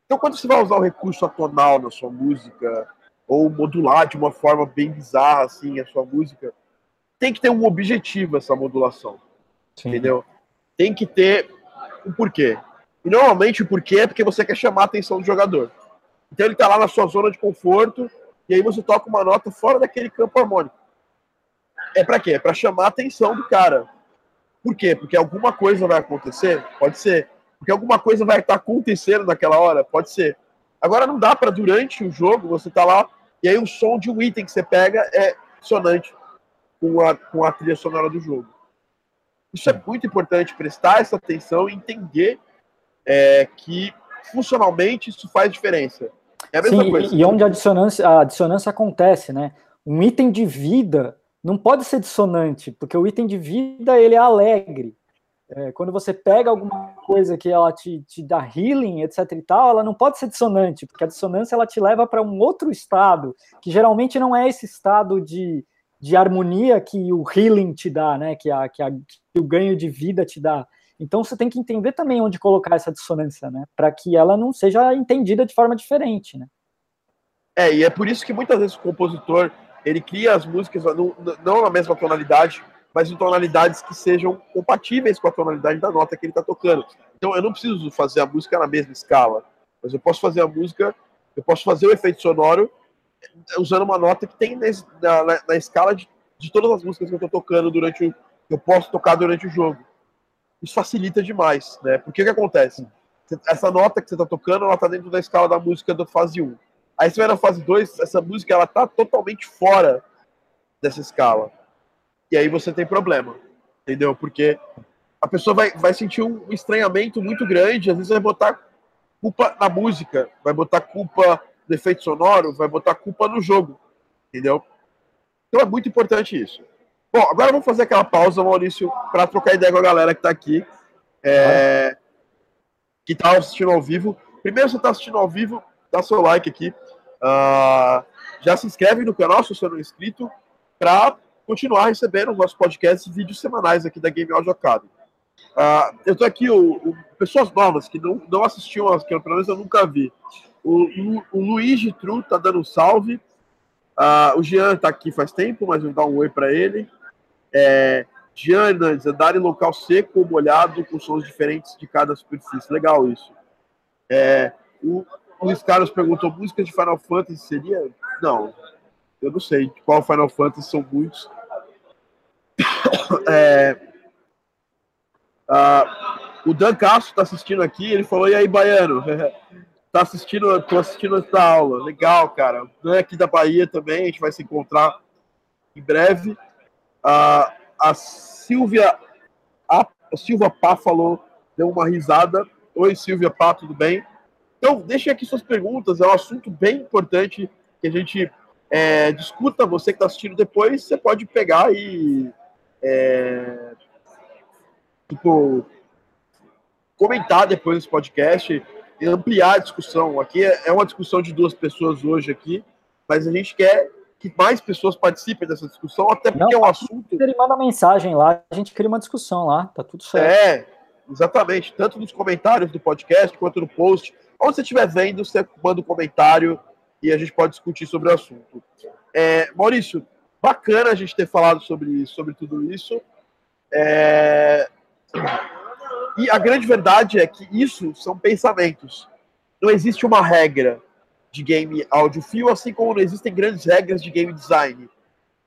Então, quando você vai usar o recurso atonal na sua música, ou modular de uma forma bem bizarra, assim, a sua música, tem que ter um objetivo essa modulação. Sim. Entendeu? Tem que ter um porquê. E normalmente o porquê é porque você quer chamar a atenção do jogador. Então ele está lá na sua zona de conforto, e aí você toca uma nota fora daquele campo harmônico. É para quê? É para chamar a atenção do cara. Por quê? Porque alguma coisa vai acontecer? Pode ser. Porque alguma coisa vai estar acontecendo naquela hora? Pode ser. Agora não dá para durante o jogo você tá lá e aí o som de um item que você pega é sonante com a, com a trilha sonora do jogo. Isso é muito importante, prestar essa atenção e entender é, que funcionalmente isso faz diferença. É a mesma Sim, coisa. E onde a dissonância, a dissonância acontece, né? Um item de vida não pode ser dissonante, porque o item de vida ele é alegre. É, quando você pega alguma coisa que ela te, te dá healing, etc e tal, ela não pode ser dissonante, porque a dissonância ela te leva para um outro estado, que geralmente não é esse estado de, de harmonia que o healing te dá, né, que, a, que, a, que o ganho de vida te dá. Então você tem que entender também onde colocar essa dissonância, né, para que ela não seja entendida de forma diferente, né. É, e é por isso que muitas vezes o compositor ele cria as músicas não, não na mesma tonalidade, mas em tonalidades que sejam compatíveis com a tonalidade da nota que ele está tocando. Então eu não preciso fazer a música na mesma escala, mas eu posso fazer a música, eu posso fazer o efeito sonoro usando uma nota que tem na, na, na escala de, de, todas as músicas que eu estou tocando durante o que eu posso tocar durante o jogo. Isso facilita demais, né? Porque o que acontece? Essa nota que você está tocando, ela está dentro da escala da música da fase 1. Aí você vai na fase 2, essa música ela tá totalmente fora dessa escala. E aí você tem problema, entendeu? Porque a pessoa vai, vai sentir um estranhamento muito grande, às vezes vai botar culpa na música, vai botar culpa no efeito sonoro, vai botar culpa no jogo, entendeu? Então é muito importante isso. Bom, agora vamos fazer aquela pausa, Maurício, para trocar ideia com a galera que está aqui, é, que está assistindo ao vivo. Primeiro, você está assistindo ao vivo, dá seu like aqui. Uh, já se inscreve no canal se você não é inscrito, para continuar recebendo os nossos podcasts e vídeos semanais aqui da Game Audio Academy. Uh, eu tô aqui, o, o, pessoas novas que não, não assistiam, que pelo menos eu nunca vi. O, o, o Luigi Tru tá dando um salve. Uh, o Jean tá aqui faz tempo, mas vou dar um oi para ele. É, Jean andar em local seco ou molhado com sons diferentes de cada superfície. Legal isso. É, o Luiz Carlos perguntou: música de Final Fantasy seria? Não, eu não sei qual Final Fantasy, são muitos. [COUGHS] É, uh, o Dan Castro está assistindo aqui, ele falou: e aí, Baiano? [LAUGHS] tá assistindo, tô assistindo essa aula. Legal, cara. Dan é aqui da Bahia também, a gente vai se encontrar em breve. Uh, a Silvia, a, a Silvia Pá falou, deu uma risada. Oi, Silvia Pá, tudo bem? Então, deixem aqui suas perguntas, é um assunto bem importante que a gente é, discuta. Você que está assistindo depois, você pode pegar e. É, tipo, comentar depois desse podcast e ampliar a discussão. Aqui é uma discussão de duas pessoas hoje aqui, mas a gente quer que mais pessoas participem dessa discussão, até porque Não, é um assunto. Ele manda mensagem lá, a gente cria uma discussão lá, tá tudo certo. É, exatamente. Tanto nos comentários do podcast quanto no post. Onde você estiver vendo, você manda um comentário e a gente pode discutir sobre o assunto. É, Maurício, bacana a gente ter falado sobre, sobre tudo isso. É... E a grande verdade é que isso são pensamentos. Não existe uma regra de game audiofil, assim como não existem grandes regras de game design.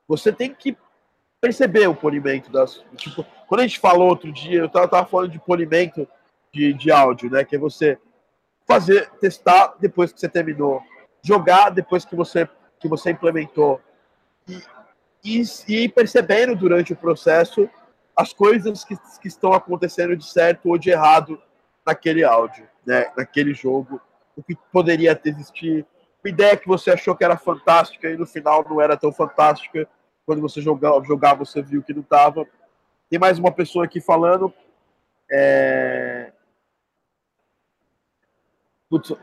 Você tem que perceber o polimento das. Tipo, quando a gente falou outro dia, eu estava tava falando de polimento de, de áudio, né? Que é você fazer, testar depois que você terminou, jogar depois que você, que você implementou e, e, e percebendo durante o processo as coisas que, que estão acontecendo de certo ou de errado naquele áudio, né? naquele jogo, o que poderia ter existido, uma ideia que você achou que era fantástica e no final não era tão fantástica, quando você jogava, jogava você viu que não estava. Tem mais uma pessoa aqui falando. É... Putz,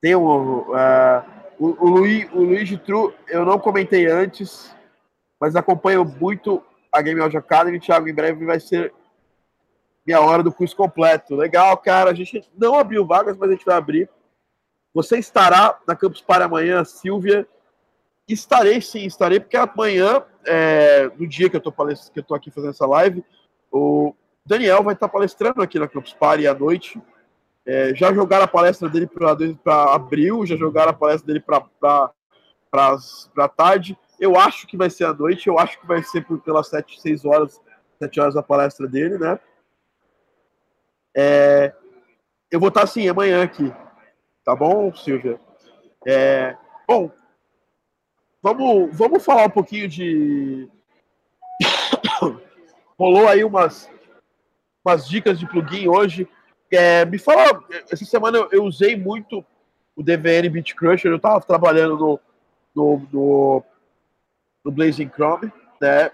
tem um, uh, o, o, Luiz, o Luiz Tru, eu não comentei antes, mas acompanho muito a Game Audio Academy. Thiago, em breve vai ser minha hora do curso completo. Legal, cara. A gente não abriu vagas, mas a gente vai abrir. Você estará na Campus Party amanhã, Silvia. Estarei sim, estarei, porque amanhã, é, no dia que eu, palest... que aqui fazendo essa live, o Daniel vai estar palestrando aqui na Campus Party à noite. É, já jogaram a palestra dele para abril, já jogaram a palestra dele para tarde. Eu acho que vai ser à noite, eu acho que vai ser por, pelas 7, 6 horas, 7 horas a palestra dele, né? É, eu vou estar assim amanhã aqui. Tá bom, Silvia? É, bom, vamos, vamos falar um pouquinho de. [COUGHS] Rolou aí umas, umas dicas de plugin hoje. É, me fala, essa semana eu, eu, usei muito o DVN Beat Crusher, eu estava trabalhando no, no, no, no, Blazing Chrome, né?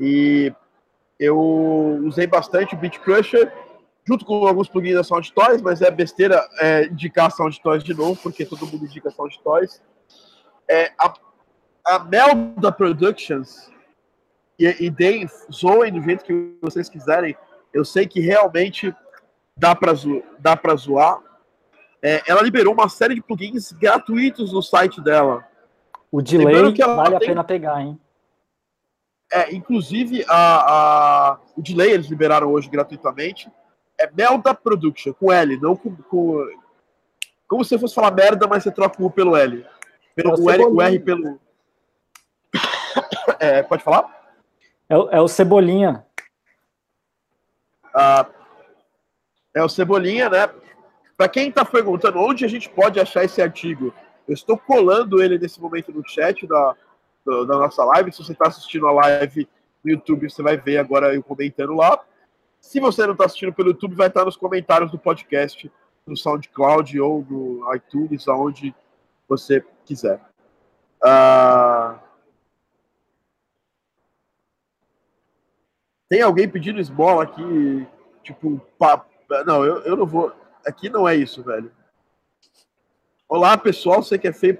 E eu usei bastante o Beat Crusher, junto com alguns plugins da Sound Toys, mas é besteira é, indicar Sound Toys de novo, porque todo mundo indica Sound Toys. É, a, a Melda Productions e, e deem, zoem do jeito que vocês quiserem, eu sei que realmente dá para zo dá para zoar. É, ela liberou uma série de plugins gratuitos no site dela. O delay vale tem... a pena pegar, hein? É, inclusive, a, a, o delay eles liberaram hoje gratuitamente. É Melda Production, com L, não com, com. Como se fosse falar merda, mas você troca o U pelo L. Pelo, é o, L, o R pelo. [COUGHS] É, pode falar? É, é o Cebolinha. Ah, é o Cebolinha, né? Para quem está perguntando onde a gente pode achar esse artigo, eu estou colando ele nesse momento no chat da, da, nossa live. Se você está assistindo a live no YouTube, você vai ver agora eu comentando lá. Se você não está assistindo pelo YouTube, vai estar nos comentários do podcast, no SoundCloud ou no iTunes, aonde você quiser. Uh... Tem alguém pedindo esmola aqui, tipo, pa... não, eu, eu não vou. Aqui não é isso, velho. Olá, pessoal, você que é feio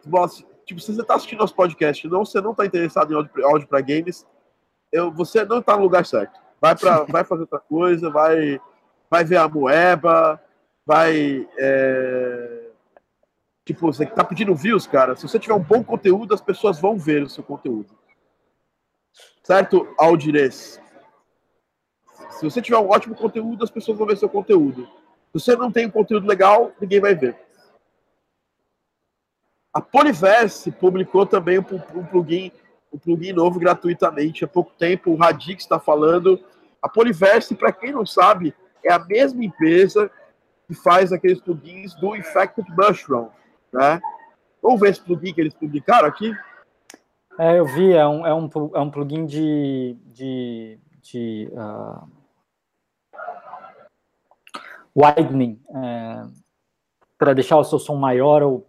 esmola. Tipo, se você está assistindo nosso podcast, não, você não está interessado em áudio, áudio para games, eu, você não está no lugar certo. Vai para, [LAUGHS] vai fazer outra coisa, vai, vai ver a moeba, vai, é... tipo, você está pedindo views, cara. Se você tiver um bom conteúdo, as pessoas vão ver o seu conteúdo. Certo, Aldires? Se você tiver um ótimo conteúdo, as pessoas vão ver seu conteúdo. Se você não tem um conteúdo legal, ninguém vai ver. A Poliverse publicou também um, plugin, um plugin novo gratuitamente há pouco tempo. O Radix está falando. A Poliverse, para quem não sabe, é a mesma empresa que faz aqueles plugins do Infected Mushroom, né? Vamos ver esse plugin que eles publicaram aqui? É, eu vi, é um, é um, é um plugin de, de, de uh, widening, é, para deixar o seu som maior ou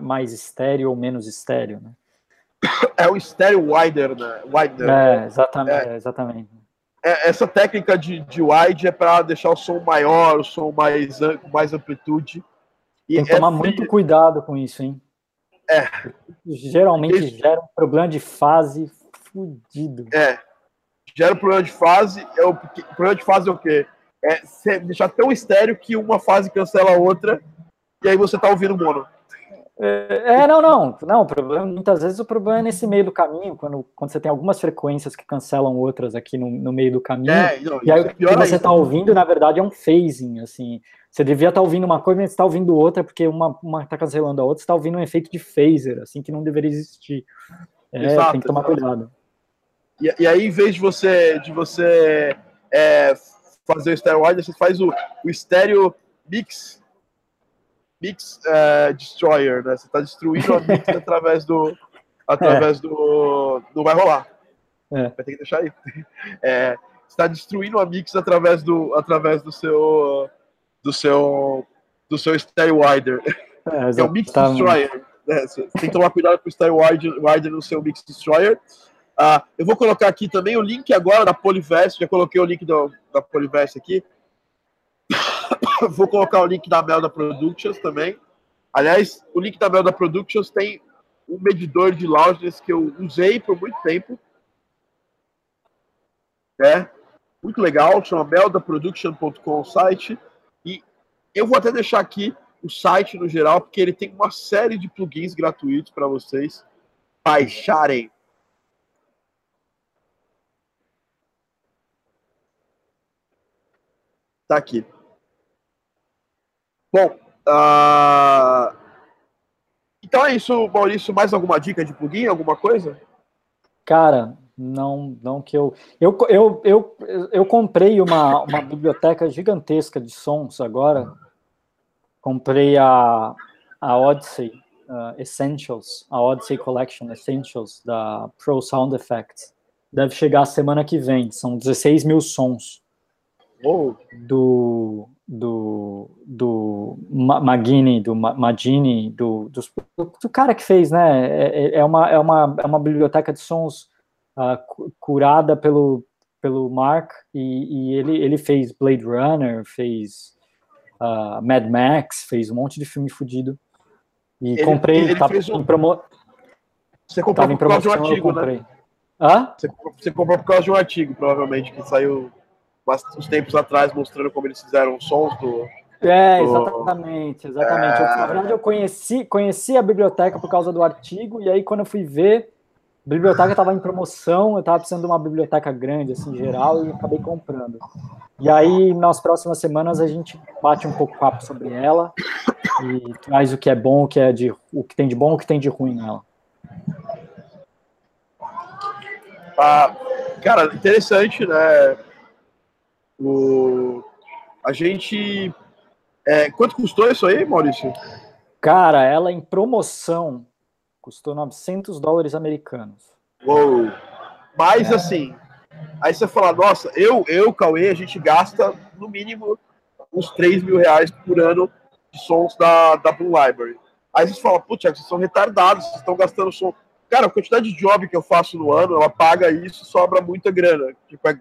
mais estéreo ou menos estéreo, né? É o stereo wider, né? Wider, é, exatamente. É, exatamente. É, essa técnica de, de wide é para deixar o som maior, o som mais com mais amplitude. E Tem que tomar é muito cuidado com isso, hein? É. Geralmente gera um problema de fase fudido. É. Gera um problema de fase. É o, o problema de fase é o quê? É deixar tão estéreo que uma fase cancela a outra e aí você tá ouvindo mono. É, é, não, não, não. O problema, muitas vezes o problema é nesse meio do caminho, quando, quando você tem algumas frequências que cancelam outras aqui no, no meio do caminho. É, não, e aí é o que você está ouvindo, na verdade, é um phasing, assim. Você devia estar tá ouvindo uma coisa, mas está ouvindo outra, porque uma uma está cancelando a outra, você está ouvindo um efeito de phaser, assim, que não deveria existir. É, exato, tem que tomar exato. cuidado. E, e, aí, em vez de você, de você é, fazer o stereo você faz o, o stereo mix mix uh, destroyer, né? Você está destruindo a mix [LAUGHS] através do através é. do não vai rolar. É. Vai ter que deixar aí. É, está destruindo a mix através do através do seu do seu do seu stereo wider. É, é o mix destroyer. Né? Você tem que tomar cuidado com o stereo wider, wider no seu mix destroyer. Uh, eu vou colocar aqui também o link agora da Polyvest, já coloquei o link do, da Polyvest aqui. [COUGHS] vou colocar o link da Melda Productions também. Aliás, o link da Melda Productions tem um medidor de loudness que eu usei por muito tempo. É muito legal, chama meldaproduction.com o site. E eu vou até deixar aqui o site no geral, porque ele tem uma série de plugins gratuitos para vocês baixarem Tá aqui. Bom, uh... então é isso, Maurício. Mais alguma dica de plugin, alguma coisa? Cara, não, não que eu. Eu, eu, eu, eu comprei uma, uma biblioteca gigantesca de sons agora. Comprei a, a Odyssey uh, Essentials, a Odyssey Collection Essentials da Pro Sound Effects. Deve chegar semana que vem. São 16 mil sons do do, do Magini, do Magini, do, do, do, cara que fez, né? É, é, é, uma, é, uma, é uma biblioteca de sons uh, curada pelo, pelo Mark, e, e, ele, ele fez Blade Runner, fez uh, Mad Max, fez um monte de filme fudido. E ele, comprei, ele tava um... em promo... Você comprou por causa de um artigo, né? Hã? Você, você comprou por causa de um artigo, provavelmente, que saiu uns tempos atrás mostrando como eles fizeram sons do, É, exatamente, exatamente. É... Eu, na verdade, eu conheci, conheci a biblioteca por causa do artigo, e aí quando eu fui ver, a biblioteca estava em promoção, eu estava precisando de uma biblioteca grande, assim, geral, e acabei comprando. E aí, nas próximas semanas, a gente bate um pouco papo sobre ela e traz o que é bom, o que, é de, o que tem de bom, o que tem de ruim nela. Ah, cara, interessante, né? O, a gente. É, quanto custou isso aí, Maurício? Cara, ela em promoção custou 900 dólares americanos. Uou! Mas é. assim, aí você fala, nossa, eu, eu, Cauê, a gente gasta no mínimo uns 3 mil reais por ano de sons da, da Blue Library. Aí você fala, putz, vocês são retardados, vocês estão gastando som. Cara, a quantidade de job que eu faço no ano, ela paga isso sobra muita grana. Tipo, é,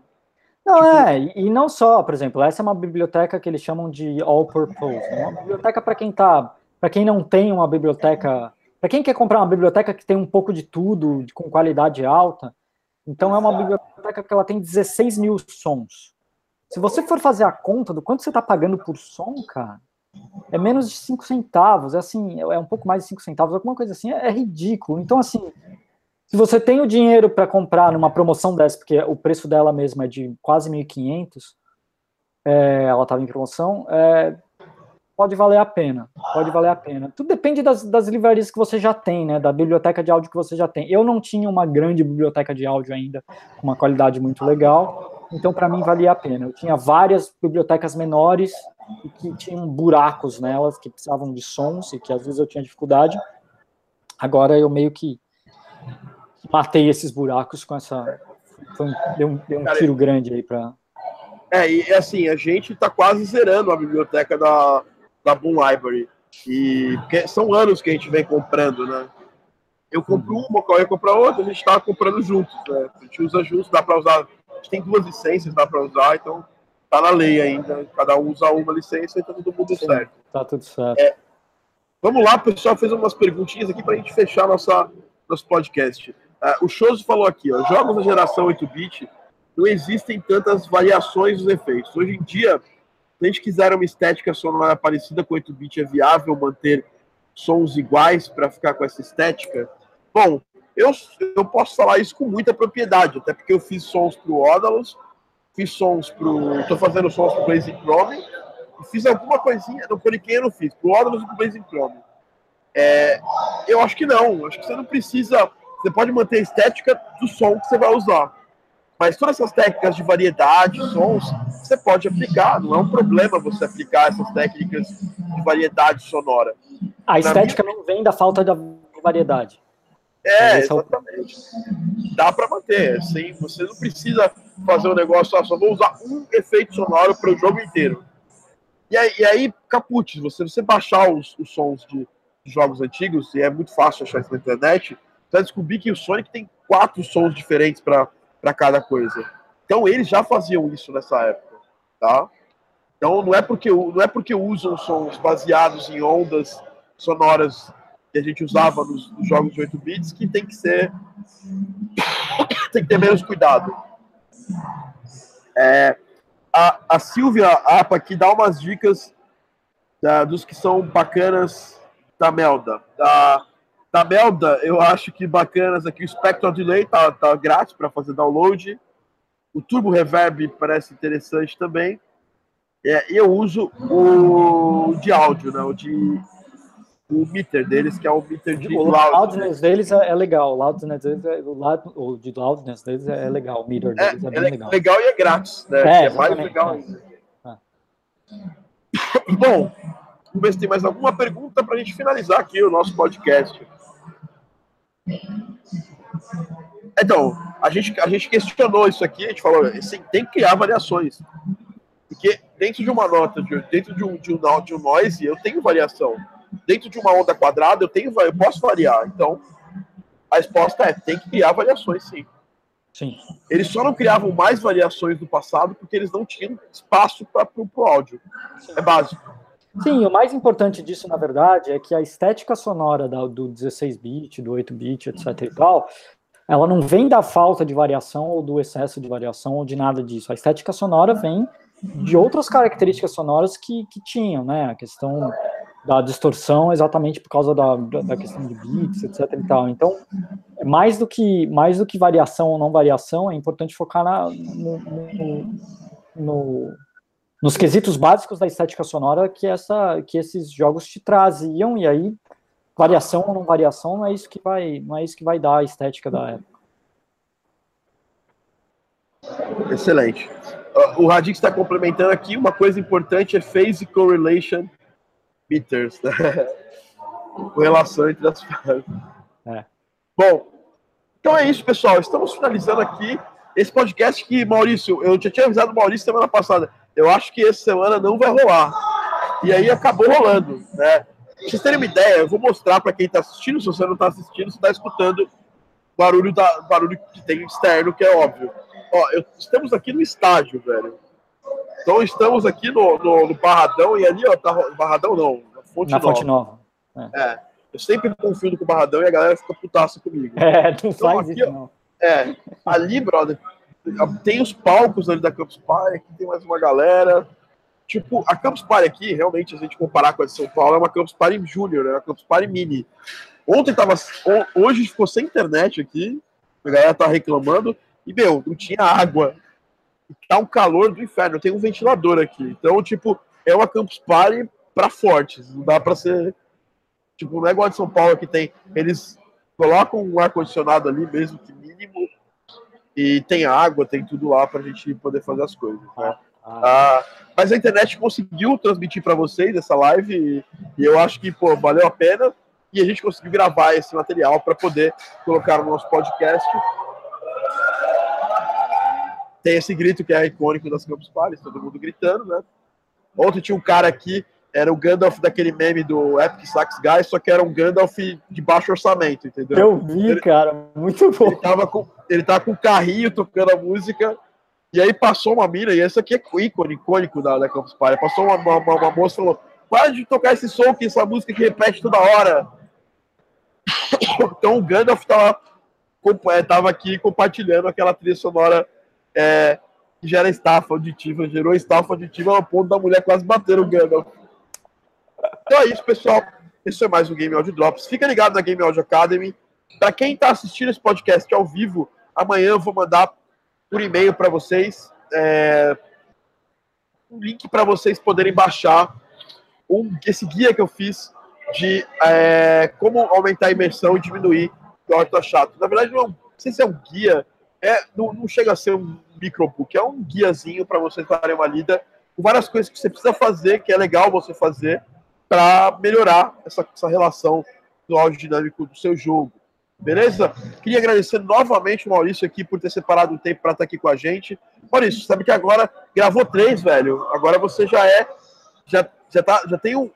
não, tipo... é, e não só, por exemplo, essa é uma biblioteca que eles chamam de all-purpose, né? uma biblioteca para quem tá, para quem não tem uma biblioteca, para quem quer comprar uma biblioteca que tem um pouco de tudo, com qualidade alta, então é uma biblioteca que ela tem 16 mil sons. Se você for fazer a conta do quanto você está pagando por som, cara, é menos de 5 centavos, é assim, é um pouco mais de 5 centavos, alguma coisa assim, é, é ridículo. Então, assim, se você tem o dinheiro para comprar numa promoção dessa, porque o preço dela mesma é de quase 1.500, é, ela estava em promoção, é, pode valer a pena, pode valer a pena. Tudo depende das, das livrarias que você já tem, né, da biblioteca de áudio que você já tem. Eu não tinha uma grande biblioteca de áudio ainda, com uma qualidade muito legal, então para mim valia a pena. Eu tinha várias bibliotecas menores e que tinham buracos nelas, que precisavam de sons e que às vezes eu tinha dificuldade. Agora eu meio que matei esses buracos com essa. Um, deu, um, deu um tiro grande aí para. É, e assim, a gente está quase zerando a biblioteca da, da Boom Library. E são anos que a gente vem comprando, né? Eu compro uhum. uma, o Cauê compra outra, a gente está comprando juntos, né? A gente usa juntos, dá para usar. A gente tem duas licenças, dá para usar, então tá na lei ainda. Cada um usa uma licença e tá todo mundo Sim, certo. Tá tudo certo. É, vamos lá, pessoal, fez umas perguntinhas aqui para a gente fechar nossa, nosso podcast. Uh, o Choso falou aqui, ó, jogos da geração 8-bit não existem tantas variações dos efeitos. Hoje em dia, se a gente quiser uma estética sonora parecida com 8-bit, é viável manter sons iguais para ficar com essa estética? Bom, eu, eu posso falar isso com muita propriedade, até porque eu fiz sons para o Odalus, fiz sons para o. Estou fazendo sons para o Blazing Chrome, e fiz alguma coisinha, não foi quem eu não fiz, para o Odalus e para o Blazing Chrome. É, eu acho que não, acho que você não precisa você pode manter a estética do som que você vai usar. Mas todas essas técnicas de variedade, sons, você pode aplicar. Não é um problema você aplicar essas técnicas de variedade sonora. A estética minha... não vem da falta de variedade. É, exatamente. Dá para manter. Assim, você não precisa fazer um negócio, ah, só vou usar um efeito sonoro para o jogo inteiro. E aí, e aí caput, você, você baixar os, os sons de, jogos antigos, e é muito fácil achar isso na internet, vai descobrir que o Sonic tem quatro sons diferentes para cada coisa. Então eles já faziam isso nessa época, tá? Então não é porque não é porque usam sons baseados em ondas sonoras que a gente usava nos, nos jogos de 8 bits que tem que ser [COUGHS] tem que ter menos cuidado. É, a, a Silvia Apa aqui dá umas dicas da, dos que são bacanas da Melda. Da, da Melda, eu acho que bacanas aqui. O Spectral Delay tá, tá grátis para fazer download. O Turbo Reverb parece interessante também. É, eu uso o de áudio, né? O de o meter deles, que é o meter de o loud. loudness deles é, é legal. O loudness deles é, o, loud, o de loudness deles é, legal. O meter é, deles é, é, bem legal. legal e é grátis, né? É, é mais legal ainda. Ah. Bom, vamos ver se tem mais alguma pergunta para a gente finalizar aqui o nosso podcast. Então, a gente, a gente questionou isso aqui, a gente falou, assim, tem que criar variações. Porque dentro de uma nota, dentro de um, de um, de um noise, eu tenho variação. Dentro de uma onda quadrada, eu, tenho, eu posso variar. Então, a resposta é, tem que criar variações, sim. Sim. Eles só não criavam mais variações do passado porque eles não tinham espaço para o áudio. Sim. É básico. Sim, o mais importante disso, na verdade, é que a estética sonora do 16-bit, do 8-bit, etc e tal, ela não vem da falta de variação ou do excesso de variação ou de nada disso. A estética sonora vem de outras características sonoras que, que tinham, né? A questão da distorção exatamente por causa da, da questão de bits, etc e tal. Então, mais do que mais do que variação ou não variação, é importante focar na, no, no, no, nos quesitos básicos da estética sonora que essa que esses jogos te traziam e aí variação ou não variação não é isso que vai não é isso que vai dar a estética da época. Excelente. O Radix está complementando aqui uma coisa importante é phase correlation meters, né? [LAUGHS] relação entre as fases. É. Bom, então é isso, pessoal. Estamos finalizando aqui esse podcast que, Maurício, eu já tinha avisado o Maurício semana passada. Eu acho que essa semana não vai rolar. E aí acabou rolando, né? Pra vocês terem uma ideia, eu vou mostrar para quem está assistindo. Se você não está assistindo, você está escutando barulho da barulho que tem externo, que é óbvio. Ó, eu, estamos aqui no estádio, velho. Então estamos aqui no, no, no Barradão e ali, ó, tá, Barradão não, na Fonte na Nova. Fonte Nova. É. é. eu sempre confio com o Barradão e a galera fica putaça comigo. [LAUGHS] É, não então, faz aqui, isso, não. É, ali, brother, tem os palcos ali da Campus Party, aqui tem mais uma galera. Tipo, a Campus Party aqui, realmente, a gente comparar com a de São Paulo, é uma Campus Party Júnior, é uma Campus Party Mini. Ontem tava. Hoje ficou sem internet aqui, a galera tá reclamando, e, meu, não tinha água tá um calor do inferno. Tem um ventilador aqui. Então, tipo, é uma Campus Party para fortes. Não dá para ser. Tipo, não é igual de São Paulo que tem. Eles colocam um ar-condicionado ali, mesmo que mínimo, e tem água, tem tudo lá pra gente poder fazer as coisas. Né? Ah. Ah, mas a internet conseguiu transmitir para vocês essa live e, e, eu acho que pô, valeu a pena e a gente conseguiu gravar esse material para poder colocar no nosso podcast tem esse grito que é icônico das Campus Party, todo mundo gritando, né? Ontem tinha um cara aqui, era o Gandalf daquele meme do Epic Sax Guy, só que era um Gandalf de baixo orçamento, entendeu? Eu vi, ele, cara, muito bom. Ele tava com, ele tava com um carrinho tocando a música, e aí passou uma mina, e esse aqui é ícone, icônico da, da Campus Party, passou uma, uma, uma moça e falou, para de tocar esse som, que essa música que repete toda hora. Então o Gandalf tava, é, tava aqui compartilhando aquela trilha sonora é, que gera estafa auditiva, gerou estafa auditiva ao ponto da mulher quase bater o Gandalf. Então é isso, pessoal. Esse é mais um Game Audio Drops. Fica ligado na Game Audio Academy. Para quem está assistindo esse podcast ao vivo, amanhã eu vou mandar por e-mail para vocês é, um link para vocês poderem baixar um, esse guia que eu fiz de é, como aumentar a imersão e diminuir o orto chato. Na verdade, não, não sei se é um guia, é, não, não chega a ser um microbook, é um guiazinho para vocês darem uma lida com várias coisas que você precisa fazer, que é legal você fazer para melhorar essa, essa relação do áudio dinâmico do seu jogo. Beleza? Queria agradecer novamente o Maurício aqui por ter separado o tempo para estar aqui com a gente. Maurício, sabe que agora gravou três, velho. Agora você já é. Já, já, tá, já tem um,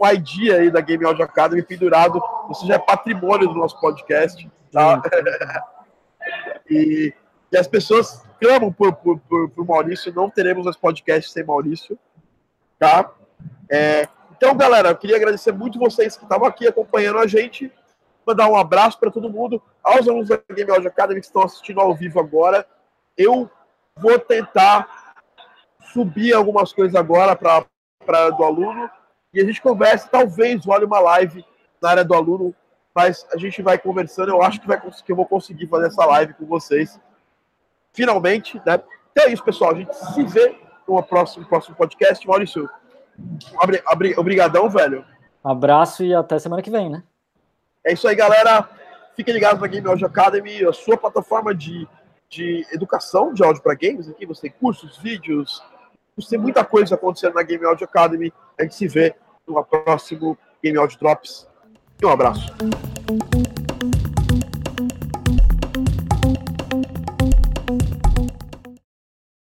um ID aí da Game Audio Academy pendurado. Você já é patrimônio do nosso podcast. Tá? [LAUGHS] e, e as pessoas clamam por, por, por, por Maurício, não teremos os podcasts sem Maurício, tá? É, então, galera, eu queria agradecer muito vocês que estavam aqui acompanhando a gente, mandar um abraço para todo mundo, aos alunos da Game Audio Academy que estão assistindo ao vivo agora. Eu vou tentar subir algumas coisas agora para a do aluno e a gente conversa, talvez role uma live na área do aluno, mas a gente vai conversando, eu acho que, vai, que eu vou conseguir fazer essa live com vocês finalmente, né? Então é isso, pessoal. A gente se vê no próximo, próximo podcast. Maurício, obrigadão, velho. Abraço e até semana que vem, né? É isso aí, galera. Fiquem ligados na Game Audio Academy, a sua plataforma de, de educação de áudio para games. Aqui você tem cursos, vídeos, você tem muita coisa acontecendo na Game Audio Academy. A gente se vê no próximo Game Audio Drops. Um abraço.